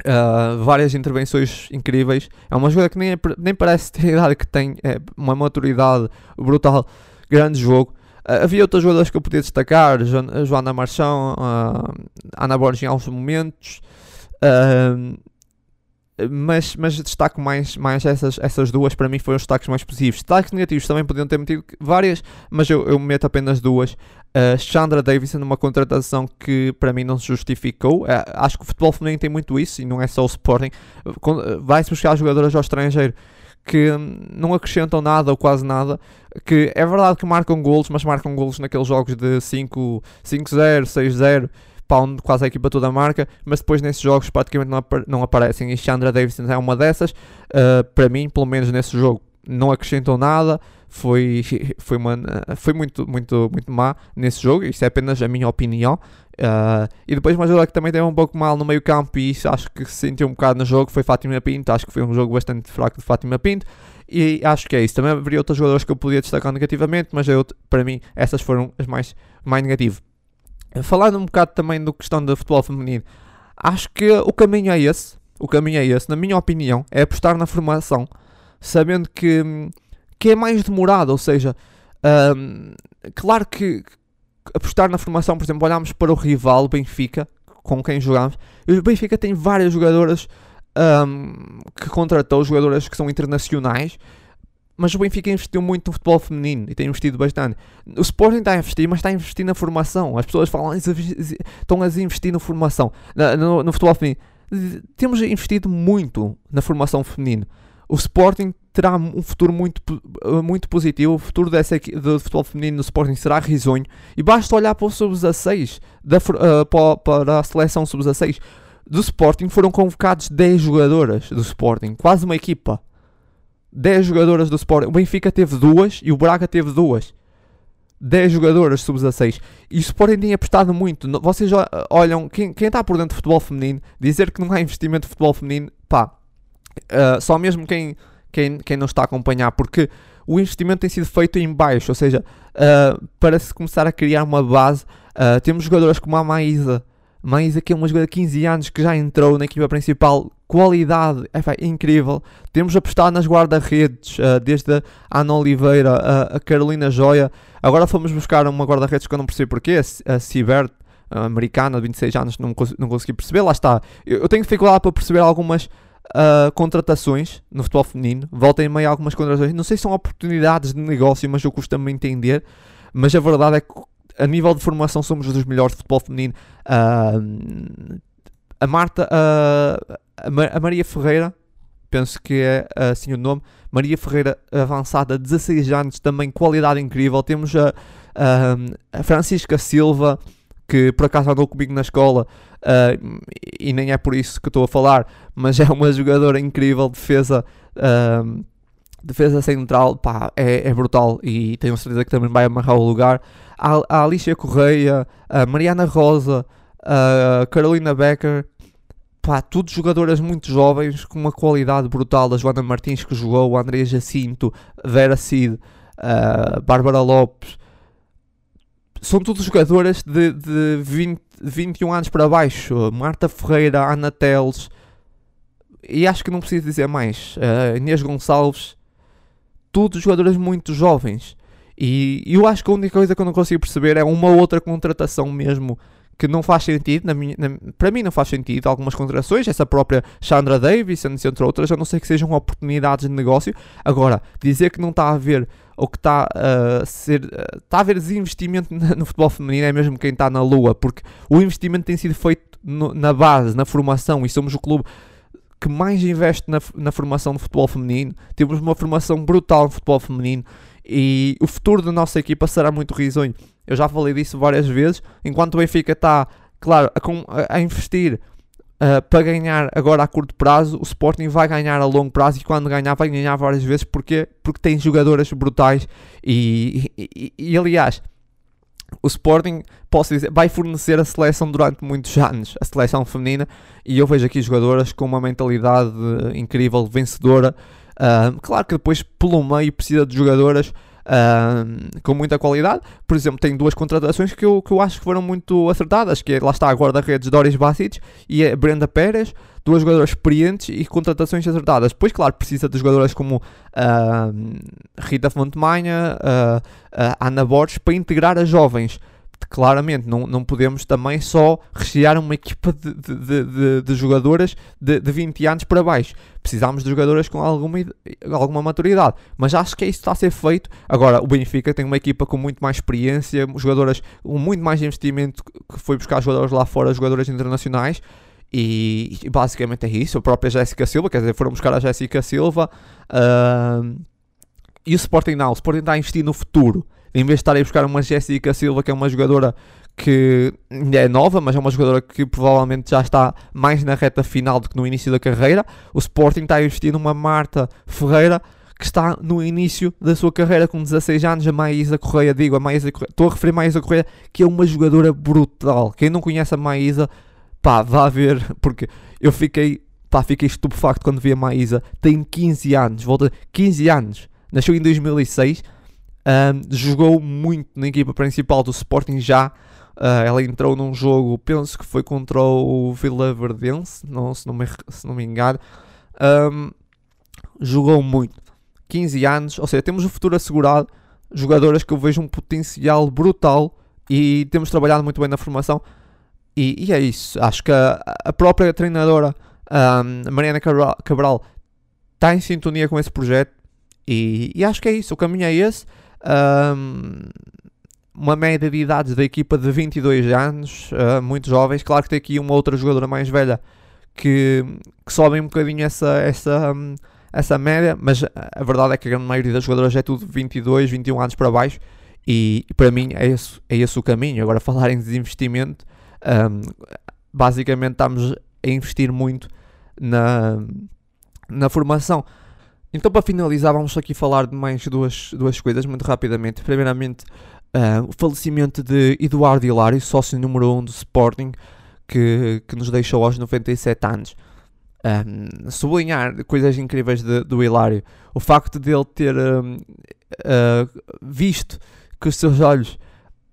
Uh, várias intervenções incríveis. É uma jogadora que nem, nem parece ter idade que tem, é uma maturidade brutal. Grande jogo. Uh, havia outras jogadoras que eu podia destacar: jo Joana Marchão, uh, Ana Borges em alguns momentos. Uh, mas, mas destaco mais, mais essas, essas duas, para mim foram os destaques mais positivos. Destaques negativos também podiam ter metido várias, mas eu, eu meto apenas duas. Uh, Chandra Davidson, numa contratação que para mim não se justificou. Uh, acho que o futebol feminino tem muito isso e não é só o Sporting. Uh, Vai-se buscar jogadoras ao estrangeiro que não acrescentam nada ou quase nada. Que é verdade que marcam golos, mas marcam golos naqueles jogos de 5-0, 6-0 onde quase a equipa toda marca, mas depois nesses jogos praticamente não, não aparecem. E Chandra Davidson é uma dessas. Uh, para mim, pelo menos nesse jogo, não acrescentou nada. Foi, foi, uma, foi muito, muito, muito má nesse jogo. Isso é apenas a minha opinião. Uh, e depois uma que também teve um pouco mal no meio campo e isso acho que se sentiu um bocado no jogo foi Fátima Pinto. Acho que foi um jogo bastante fraco de Fátima Pinto. E acho que é isso. Também haveria outras jogadoras que eu podia destacar negativamente, mas eu, para mim essas foram as mais, mais negativas. Falando um bocado também do questão do futebol feminino, acho que o caminho é esse. O caminho é esse, na minha opinião, é apostar na formação, sabendo que, que é mais demorado. Ou seja, um, claro que apostar na formação, por exemplo, olhamos para o rival, Benfica, com quem jogamos, e o Benfica tem várias jogadoras um, que contratou, jogadoras que são internacionais, mas o Benfica investiu muito no futebol feminino e tem investido bastante. O Sporting está a investir, mas está a investir na formação. As pessoas falam, estão a investir na formação, no, no futebol feminino. Temos investido muito na formação feminina. O Sporting terá um futuro muito, muito positivo. O futuro dessa, do futebol feminino no Sporting será risonho. E basta olhar para o sub-16, uh, para, para a seleção sub-16 do Sporting. Foram convocados 10 jogadoras do Sporting, quase uma equipa. 10 jogadoras do Sporting. O Benfica teve duas e o Braga teve duas. 10 jogadoras sub-16. E o Sporting tem apostado muito. Vocês olham, quem, quem está por dentro do futebol feminino, dizer que não há investimento no futebol feminino, pá, uh, só mesmo quem, quem, quem não está a acompanhar, porque o investimento tem sido feito em baixo, ou seja, uh, para se começar a criar uma base, uh, temos jogadoras como a Maísa, mas aqui é uma jogadora de 15 anos que já entrou na equipa principal, qualidade é, incrível. Temos apostado nas guarda-redes, uh, desde a Ana Oliveira, a, a Carolina Joia. Agora fomos buscar uma guarda-redes que eu não percebo porquê, a Sibert, americana de 26 anos, não, não consegui perceber. Lá está. Eu, eu tenho dificuldade para perceber algumas uh, contratações no futebol feminino. Voltem meio algumas contratações. Não sei se são oportunidades de negócio, mas eu costumo entender. Mas a verdade é que a nível de formação somos dos melhores de futebol feminino. Uh, a Marta, uh, a Maria Ferreira, penso que é assim o nome, Maria Ferreira avançada, 16 anos, também qualidade incrível. Temos a, a Francisca Silva, que por acaso andou comigo na escola uh, e nem é por isso que estou a falar, mas é uma jogadora incrível, defesa. Uh, defesa central, pá, é, é brutal e tenho certeza que também vai amarrar o lugar a, a Alicia Correia, a Mariana Rosa, a Carolina Becker, pá, todos jogadoras muito jovens com uma qualidade brutal. A Joana Martins que jogou, a Andrea Jacinto, Vera Cid, a Bárbara Lopes, são todos jogadoras de, de 20, 21 anos para baixo. Marta Ferreira, Ana Teles, e acho que não preciso dizer mais. Uh, Inês Gonçalves, todos jogadoras muito jovens. E eu acho que a única coisa que eu não consigo perceber é uma outra contratação mesmo que não faz sentido, na minha, na, para mim não faz sentido algumas contratações, essa própria Chandra Davis, entre outras, a não ser que sejam oportunidades de negócio. Agora, dizer que não está a haver ou que está a ser está a haver desinvestimento no futebol feminino é mesmo quem está na lua, porque o investimento tem sido feito no, na base, na formação, e somos o clube que mais investe na, na formação do futebol feminino. Temos uma formação brutal no futebol feminino e o futuro da nossa equipa será muito risonho. Eu já falei disso várias vezes. Enquanto o Benfica está, claro, a, a investir uh, para ganhar agora a curto prazo, o Sporting vai ganhar a longo prazo e quando ganhar, vai ganhar várias vezes. Porquê? Porque tem jogadoras brutais e, e, e, e aliás, o Sporting, posso dizer, vai fornecer a seleção durante muitos anos, a seleção feminina, e eu vejo aqui jogadoras com uma mentalidade incrível, vencedora, Uh, claro que depois, pelo meio, precisa de jogadoras uh, com muita qualidade. Por exemplo, tem duas contratações que eu, que eu acho que foram muito acertadas, que é, lá está a guarda-redes Doris Basic e a Brenda Pérez, duas jogadoras experientes e contratações acertadas. Depois, claro, precisa de jogadoras como uh, Rita Fontemanha, uh, Ana Borges, para integrar as jovens claramente não, não podemos também só rechear uma equipa de, de, de, de jogadoras de, de 20 anos para baixo. Precisamos de jogadoras com alguma, alguma maturidade. Mas acho que é isso está a ser feito. Agora, o Benfica tem uma equipa com muito mais experiência, jogadoras com muito mais investimento que foi buscar jogadores lá fora, jogadores internacionais. E, e basicamente é isso. A própria Jéssica Silva, quer dizer, foram buscar a Jéssica Silva. Uh, e o Sporting não. O Sporting está a investir no futuro em vez de estar a buscar uma Jéssica Silva, que é uma jogadora que é nova, mas é uma jogadora que provavelmente já está mais na reta final do que no início da carreira. O Sporting está a investir numa Marta Ferreira que está no início da sua carreira com 16 anos, a Maísa Correia, digo, a Maísa Correia, estou a referir a Maísa Correia, que é uma jogadora brutal. Quem não conhece a Maísa, pá, vá ver, porque eu fiquei, pá, fiquei estupefacto quando vi a Maísa, tem 15 anos, volta 15 anos, nasceu em 2006, um, jogou muito na equipa principal do Sporting já. Uh, ela entrou num jogo, penso que foi contra o Vila Verdense, não, se, não me, se não me engano. Um, jogou muito. 15 anos, ou seja, temos o futuro assegurado. Jogadoras que eu vejo um potencial brutal e temos trabalhado muito bem na formação. E, e é isso. Acho que a, a própria treinadora, um, Mariana Cabral, está em sintonia com esse projeto. E, e acho que é isso. O caminho é esse. Um, uma média de idades da equipa de 22 anos, uh, muito jovens. Claro que tem aqui uma outra jogadora mais velha que, que sobe um bocadinho essa, essa, um, essa média, mas a verdade é que a grande maioria das jogadoras é tudo 22, 21 anos para baixo. E, para mim é esse, é esse o caminho. Agora, falar em desinvestimento, um, basicamente estamos a investir muito na, na formação. Então, para finalizar, vamos aqui falar de mais duas, duas coisas muito rapidamente. Primeiramente, uh, o falecimento de Eduardo Hilário, sócio número 1 um do Sporting, que, que nos deixou aos 97 anos. Um, sublinhar coisas incríveis de, do Hilário, o facto de ele ter um, uh, ah, visto com os seus olhos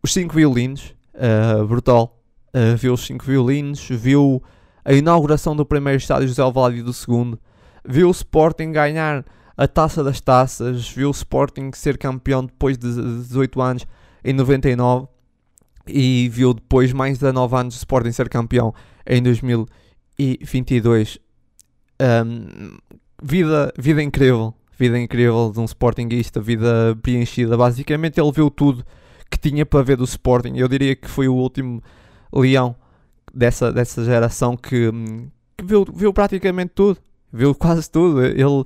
os cinco violinos, uh, brutal, uh, viu os cinco violinos, viu a inauguração do primeiro estádio José Alvalade e do segundo, viu o Sporting ganhar a taça das taças, viu o Sporting ser campeão depois de 18 anos em 99 e viu depois mais de 9 anos o Sporting ser campeão em 2022. Um, vida, vida incrível, vida incrível de um Sportingista, vida preenchida. Basicamente ele viu tudo que tinha para ver do Sporting. Eu diria que foi o último leão dessa, dessa geração que, que viu, viu praticamente tudo viu quase tudo. Ele uh,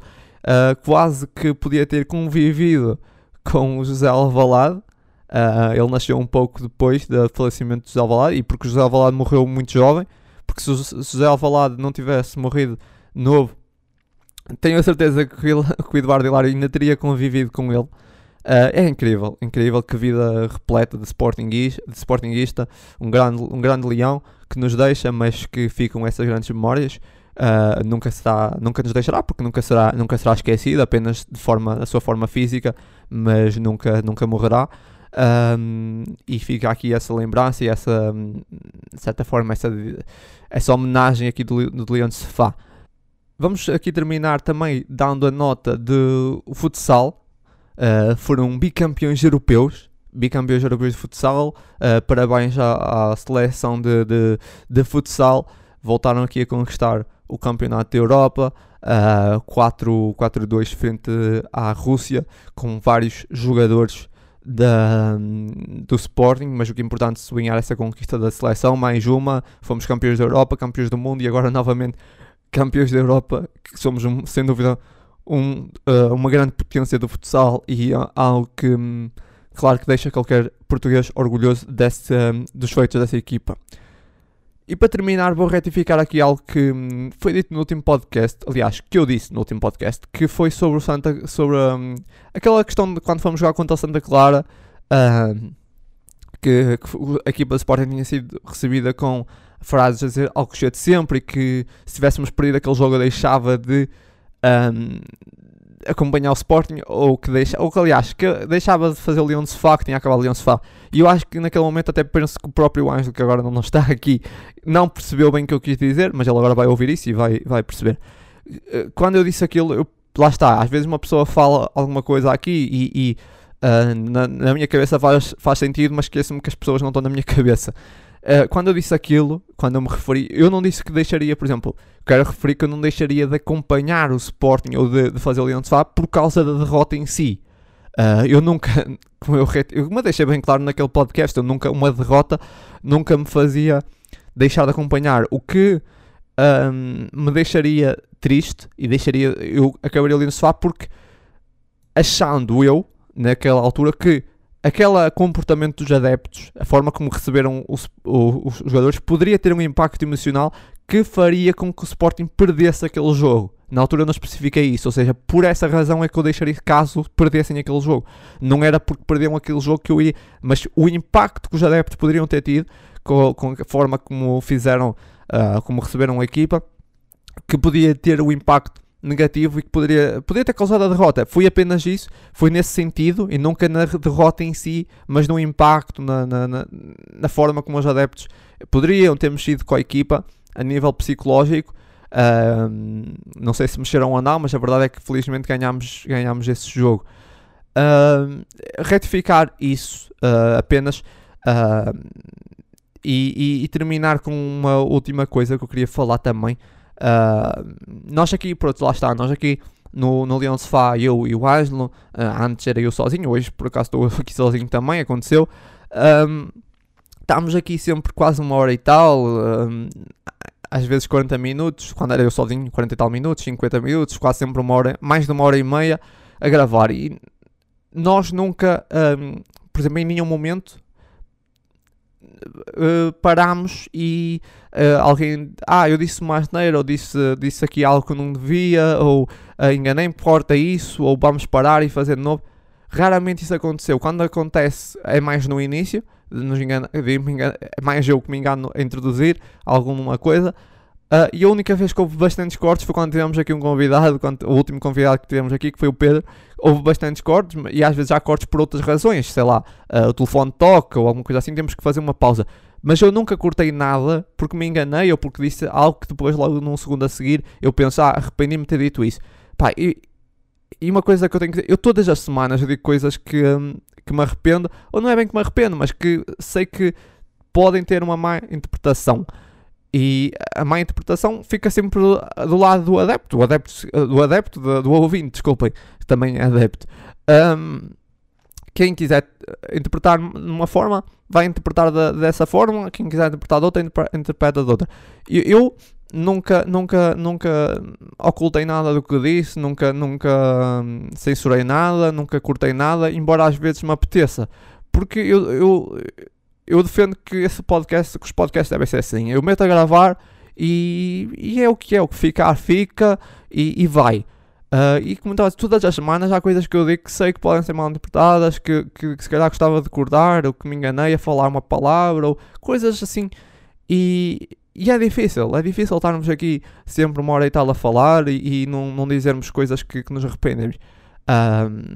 quase que podia ter convivido com o José Alvalade. Uh, ele nasceu um pouco depois do falecimento de José Alvalade e porque José Alvalade morreu muito jovem. Porque se José Alvalade não tivesse morrido novo, tenho a certeza que, ele, que o Eduardo Hilário ainda teria convivido com ele. Uh, é incrível, incrível que vida repleta de sportingista, de sportingista um, grande, um grande leão que nos deixa, mas que ficam essas grandes memórias uh, nunca, será, nunca nos deixará, porque nunca será, nunca será esquecido, apenas de forma, a sua forma física, mas nunca, nunca morrerá. Um, e fica aqui essa lembrança e essa, de certa forma, essa, essa homenagem aqui do, do Leão de Sefá. Vamos aqui terminar também dando a nota de futsal. Uh, foram bicampeões europeus, bicampeões europeus de futsal. Uh, parabéns à, à seleção de, de, de, futsal. Voltaram aqui a conquistar o Campeonato da Europa, uh, 4-2 frente à Rússia, com vários jogadores da, do Sporting, mas o que é importante é sublinhar essa conquista da seleção, mais uma, fomos campeões da Europa, campeões do mundo e agora novamente campeões da Europa, que somos sem dúvida um, uh, uma grande potência do futsal e uh, algo que um, claro que deixa qualquer português orgulhoso desse, um, dos feitos dessa equipa. E para terminar, vou retificar aqui algo que hum, foi dito no último podcast, aliás, que eu disse no último podcast, que foi sobre o Santa, sobre um, aquela questão de quando fomos jogar contra o Santa Clara, uh, que, que, a equipa de Sporting tinha sido recebida com frases a dizer algo cheio de sempre e que se tivéssemos perdido aquele jogo deixava de, um, acompanhar o Sporting ou que deixa, ou que aliás, que deixava de fazer o Leão de Sofá, que tinha acabado o Leão de Sofá. E eu acho que naquele momento até penso que o próprio Ângelo, que agora não está aqui, não percebeu bem o que eu quis dizer, mas ele agora vai ouvir isso e vai, vai perceber. Eh, quando eu disse aquilo, eu, lá está, às vezes uma pessoa fala alguma coisa aqui e, e uh, na, na, minha cabeça faz, faz sentido, mas esqueço-me que as pessoas não estão na minha cabeça. Uh, quando eu disse aquilo, quando eu me referi, eu não disse que deixaria, por exemplo, quero referir que eu não deixaria de acompanhar o Sporting ou de, de fazer o Leão de Sá por causa da derrota em si. Uh, eu nunca, como eu, eu me deixei bem claro naquele podcast, eu nunca, uma derrota nunca me fazia deixar de acompanhar. O que um, me deixaria triste e deixaria, eu acabaria ali no sofá porque achando eu, naquela altura, que aquele comportamento dos adeptos, a forma como receberam os, os, os, jogadores, poderia ter um impacto emocional que faria com que o Sporting perdesse aquele jogo. Na altura eu não especifiquei isso, ou seja, por essa razão é que eu deixaria caso perdessem aquele jogo. Não era porque perderam aquele jogo que eu ia, mas o impacto que os adeptos poderiam ter tido com, com a forma como fizeram, uh, como receberam a equipa, que podia ter o impacto negativo e que poderia, poderia ter causado a derrota. Foi apenas isso, foi nesse sentido e nunca na derrota em si, mas no impacto, na, na, na, na forma como os adeptos poderiam ter mexido com a equipa a nível psicológico. Uh, não sei se mexeram ou não, mas a verdade é que felizmente ganhámos, ganhámos esse jogo. Uh, retificar isso uh, apenas e, e, e, terminar com uma última coisa que eu queria falar também. Uh, nós aqui, pronto, lá está, nós aqui no, no Leão Sofá, eu e o Ângelo, uh, antes era eu sozinho, hoje por acaso estou aqui sozinho também, aconteceu. Um, estamos aqui sempre quase uma hora e tal, um, às vezes 40 minutos, quando era eu sozinho, 40 e tal minutos, 50 minutos, quase sempre uma hora, mais de uma hora e meia a gravar. E nós nunca, um, por exemplo, em nenhum momento uh, parámos e uh, alguém, ah, eu disse mais neira, ou disse, disse aqui algo que não devia, ou uh, enganei-me, corta isso, ou vamos parar e fazer de novo. Raramente isso aconteceu. Quando acontece é mais no início, nos engana, é mais eu que me engano a introduzir alguma coisa. Uh, e a única vez que houve bastantes cortes foi quando tivemos aqui um convidado, quando, o último convidado que tivemos aqui, que foi o Pedro. Houve bastantes cortes e às vezes há cortes por outras razões, sei lá, uh, o telefone toca ou alguma coisa assim, temos que fazer uma pausa. Mas eu nunca cortei nada porque me enganei ou porque disse algo que depois, logo num segundo a seguir, eu penso, ah, arrependi-me de ter dito isso. Pá, e, e, uma coisa que eu tenho que dizer, eu todas as semanas digo coisas que, hum, que me arrependo, ou não é bem que me arrependo, mas que sei que podem ter uma má interpretação. E a má interpretação fica sempre do lado do adepto, do adepto, do, adepto, do, do ouvinte, desculpem, também é adepto. Um, quem quiser interpretar de uma forma, vai interpretar de, dessa forma, quem quiser interpretar de outra, interpreta de outra. Eu, eu nunca, nunca, nunca ocultei nada do que disse, nunca, nunca hum, censurei nada, nunca cortei nada, embora às vezes me apeteça. Porque eu, eu, eu defendo que esse podcast, que os podcasts devem ser assim. Eu meto a gravar e, e é o que é, o que ficar, fica e, e vai. Uh, e como estava todas as semanas há coisas que eu digo que sei que podem ser mal interpretadas, que, que, que se calhar gostava de cortar, ou que me enganei a falar uma palavra, ou coisas assim. E, e é difícil, é difícil estarmos aqui sempre uma hora e tal a falar e, e não, não dizermos coisas que, que nos arrependemos. Um,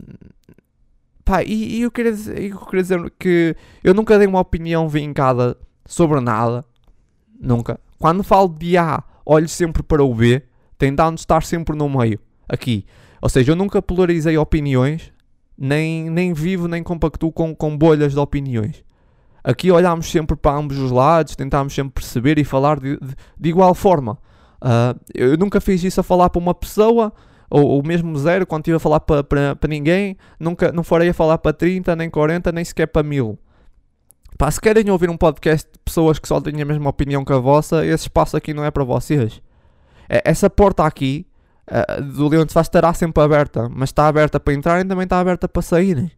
Pá, e, e eu, queria dizer, eu queria dizer que eu nunca dei uma opinião vincada sobre nada. Nunca. Quando falo de A, olho sempre para o B, tentando estar sempre no meio. Aqui. Ou seja, eu nunca polarizei opiniões, nem, nem vivo, nem compactuo com, com bolhas de opiniões. Aqui olhámos sempre para ambos os lados, tentámos sempre perceber e falar de, de, de igual forma. Uh, eu nunca fiz isso a falar para uma pessoa ou, ou mesmo zero, quando estive a falar para, para, para ninguém, nunca, não farei a falar para 30, nem 40, nem sequer para mil. Pá, se querem ouvir um podcast de pessoas que só têm a mesma opinião que a vossa, esse espaço aqui não é para vocês. É, essa porta aqui uh, do Leão de Faz estará sempre aberta, mas está aberta para entrarem também está aberta para saírem.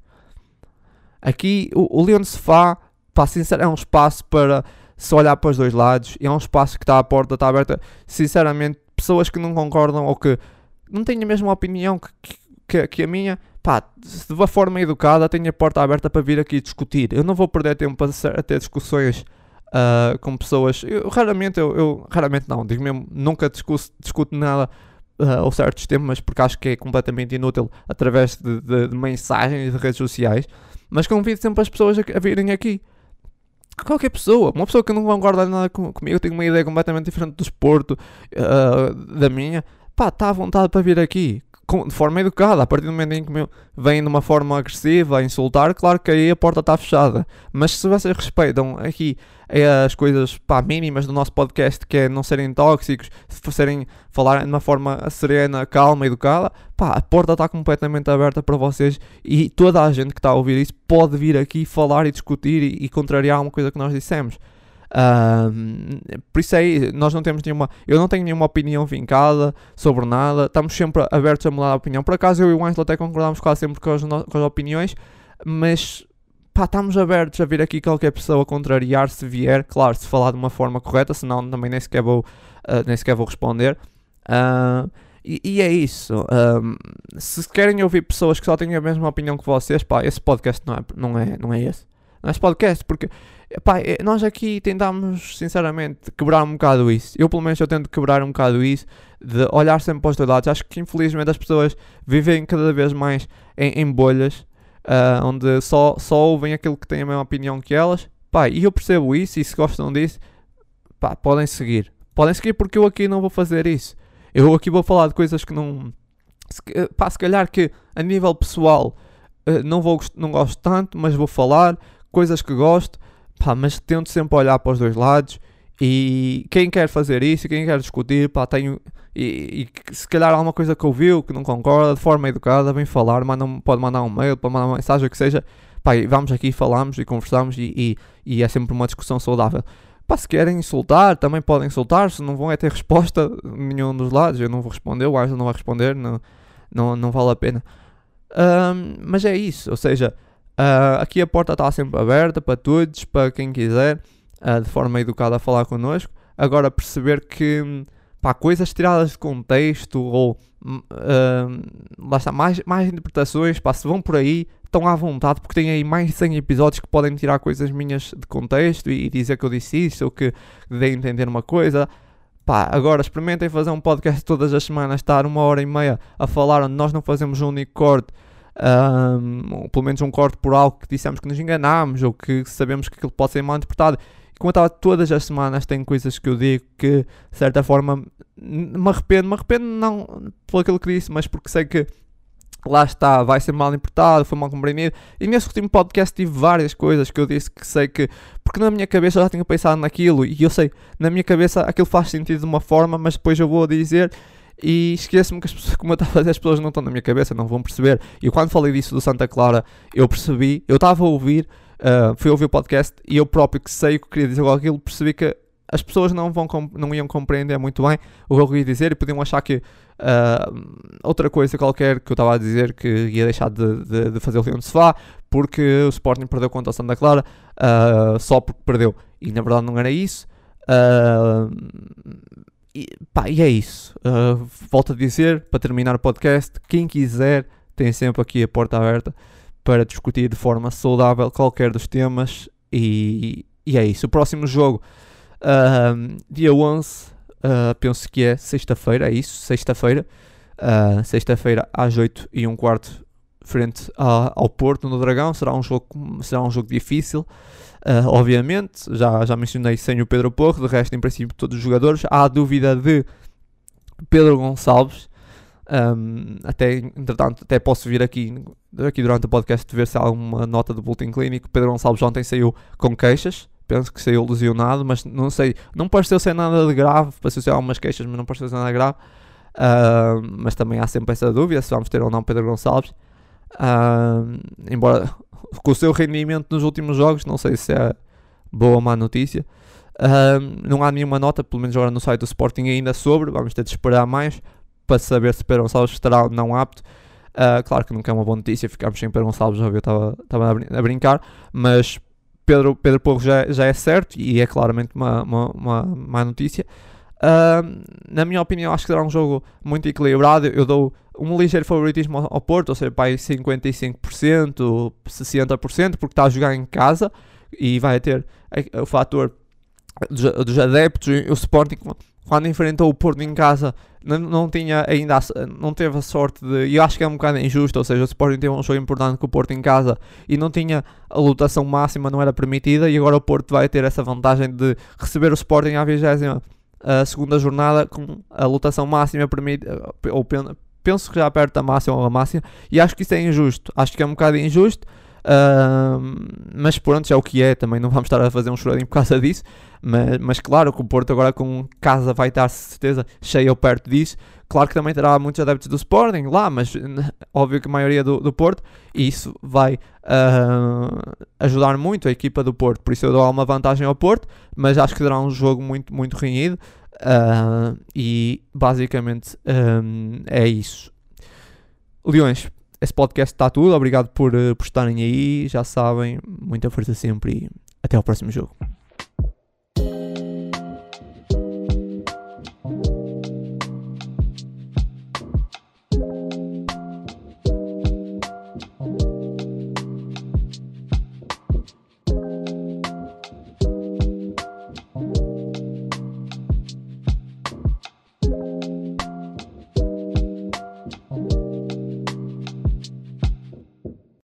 Aqui o, o Leão de Sofá, pá, sinceramente, é um espaço para se olhar para os dois lados, e é um espaço que está à porta, está aberta. Sinceramente, pessoas que não concordam ou que não tenho a mesma opinião que, que, que a minha, pá, de uma forma educada, tenho a porta aberta para vir aqui discutir. Eu não vou perder tempo a, ter discussões uh, com pessoas. Eu, raramente, eu, eu, raramente não, digo mesmo, nunca discuto, discuto nada uh, ou certos temas, porque acho que é completamente inútil através de, de, de mensagens de redes sociais. Mas convido sempre as pessoas a, a virem aqui. Qualquer pessoa, uma pessoa que não concorda nada com, comigo, tem uma ideia completamente diferente do esporto, uh, da minha, pá, está à vontade para vir aqui de forma educada. A partir do momento em que vem de uma forma agressiva a insultar, claro que aí a porta está fechada. Mas se vocês respeitam aqui as coisas pá, mínimas do nosso podcast, que é não serem tóxicos, se serem falar de uma forma serena, calma, educada, pá, a porta está completamente aberta para vocês e toda a gente que está a ouvir isso pode vir aqui falar e discutir e, e contrariar uma coisa que nós dissemos. Por isso aí, nós não temos nenhuma. Eu não tenho nenhuma opinião vincada sobre nada. Estamos sempre abertos a mudar a opinião. Por acaso, eu e o Ângelo até concordamos quase sempre com as, com as opiniões, mas pá, estamos abertos a vir aqui qualquer pessoa contrariar se vier. Claro, se falar de uma forma correta, senão também nem sequer vou, uh, nem sequer vou responder. Uh, e, e, é isso. Um, se querem ouvir pessoas que só têm a mesma opinião que vocês, pá, esse podcast não é, não é, não é esse. Não esse podcast, porque é, nós aqui tentamos, sinceramente, quebrar um bocado isso. Eu, pelo menos, eu tento quebrar um bocado isso, de olhar sempre para os dois lados. Acho que, infelizmente, as pessoas vivem cada vez mais em, em bolhas, uh, onde só, só ouvem aquilo que tem a mesma opinião que elas. Pá, e eu percebo isso, e se gostam disso, podem seguir. Podem seguir porque eu aqui não vou fazer isso. Eu aqui vou falar de coisas que não... Se, se calhar que, a nível pessoal, uh, não, vou, não gosto tanto, mas vou falar coisas que gosto Pá, mas tento sempre olhar para os dois lados e quem quer fazer isso, quem quer discutir, pá, tenho. E, e se calhar alguma coisa que ouviu que não concorda, de forma educada, vem falar, manda, pode mandar um mail, pode mandar uma mensagem, o que seja. Pá, vamos aqui, falamos e conversamos e, e, e, é sempre uma discussão saudável. Pá, se querem insultar, também podem insultar, se não vão é ter resposta nenhum dos lados. Eu não vou responder, o Ângelo não vai responder, não, não, não vale a pena. Um, mas é isso, ou seja, Uh, aqui a porta está sempre aberta para todos, para quem quiser, uh, de forma educada falar connosco. Agora perceber que pá, coisas tiradas de contexto ou uh, lá está, mais, mais interpretações, pá, se vão por aí, estão à vontade, porque tem aí mais de 100 episódios que podem tirar coisas minhas de contexto e, e dizer que eu disse isso ou que dei a entender uma coisa. Pá, agora experimentem fazer um podcast todas as semanas, estar uma hora e meia a falar onde nós não fazemos um único corte um, pelo menos um corte por algo que dissemos que nos enganámos ou que sabemos que aquilo pode ser mal interpretado. E como eu estava todas as semanas, tem coisas que eu digo que, de certa forma, me arrependo. Me arrependo não por aquilo que disse, mas porque sei que lá está, vai ser mal interpretado, foi mal compreendido. E nesse último podcast tive várias coisas que eu disse que sei que, porque na minha cabeça eu já tinha pensado naquilo e eu sei, na minha cabeça aquilo faz sentido de uma forma, mas depois eu vou dizer e esqueço-me que as pessoas, como eu estava a dizer, as pessoas não estão na minha cabeça, não vão perceber. E quando falei disso do Santa Clara, eu percebi, eu estava a ouvir, uh, fui ouvir o podcast e eu próprio que sei o que queria dizer com aquilo, percebi que as pessoas não, vão, não iam compreender muito bem o que eu queria dizer e podiam achar que uh, outra coisa qualquer que eu estava a dizer que ia deixar de, de, de fazer o Leão de Sofá porque o Sporting perdeu contra o Santa Clara uh, só porque perdeu. E na verdade não era isso. Uh, e, pá, e é isso. Uh, volto a dizer, para terminar o podcast, quem quiser tem sempre aqui a porta aberta para discutir de forma saudável qualquer dos temas. E, e é isso. O próximo jogo, uh, dia 11, uh, penso que é sexta-feira, é isso, sexta-feira. Uh, sexta-feira às 8 e um quarto frente a, ao Porto no Dragão. Será um jogo, será um jogo difícil. Uh, obviamente, já, já mencionei sem o Pedro Porro, de resto, em princípio, todos os jogadores. Há a dúvida de Pedro Gonçalves. Um, até, entretanto, até posso vir aqui, aqui durante o podcast ver se há alguma nota do Boletim Clínico. Pedro Gonçalves ontem saiu com queixas, penso que saiu lesionado, mas não sei, não pareceu ser nada de grave, pareceu ser algumas queixas, mas não pareceu ser nada grave. Uh, mas também há sempre essa dúvida se vamos ter ou não Pedro Gonçalves. Uh, embora com o seu rendimento nos últimos jogos, não sei se é boa ou má notícia. Uh, não há nenhuma nota, pelo menos agora no site do Sporting ainda sobre, vamos ter de esperar mais para saber se Pedro Gonçalves estará ou não apto. Uh, claro que nunca é uma boa notícia, ficamos sem Pedro Gonçalves, já eu estava a, brincar, mas Pedro, Pedro Porro já, já é certo e é claramente uma, uma, uma má notícia. Uh, na minha opinião, acho que será um jogo muito equilibrado. Eu dou um ligeiro favoritismo ao, Porto, ou seja, para 55%, 60%, porque está a jogar em casa e vai ter o fator dos, adeptos. O Sporting, quando enfrentou o Porto em casa, não, não tinha ainda não teve a sorte de. E eu acho que é um bocado injusto, ou seja, o Sporting teve um jogo importante com o Porto em casa e não tinha a lotação máxima, não era permitida, e agora o Porto vai ter essa vantagem de receber o Sporting à 20 a segunda jornada com a lotação máxima permitida, ou penso que já perto da máxima ou a máxima, e acho que isso é injusto. Acho que é um bocado injusto. Mas pronto, já é o que é, também não vamos estar a fazer um choradinho por causa disso. Mas, mas claro que o Porto agora com casa vai estar certeza cheio perto disso. Claro que também terá muitos adeptos do Sporting lá, mas óbvio que a maioria do, do Porto, e isso vai uh, ajudar muito a equipa do Porto. Por isso eu dou uma vantagem ao Porto, mas acho que será um jogo muito, muito renhido. Uh, e basicamente um, é isso. Leões, esse podcast está tudo. Obrigado por, uh, por estarem aí. Já sabem, muita força sempre e até ao próximo jogo.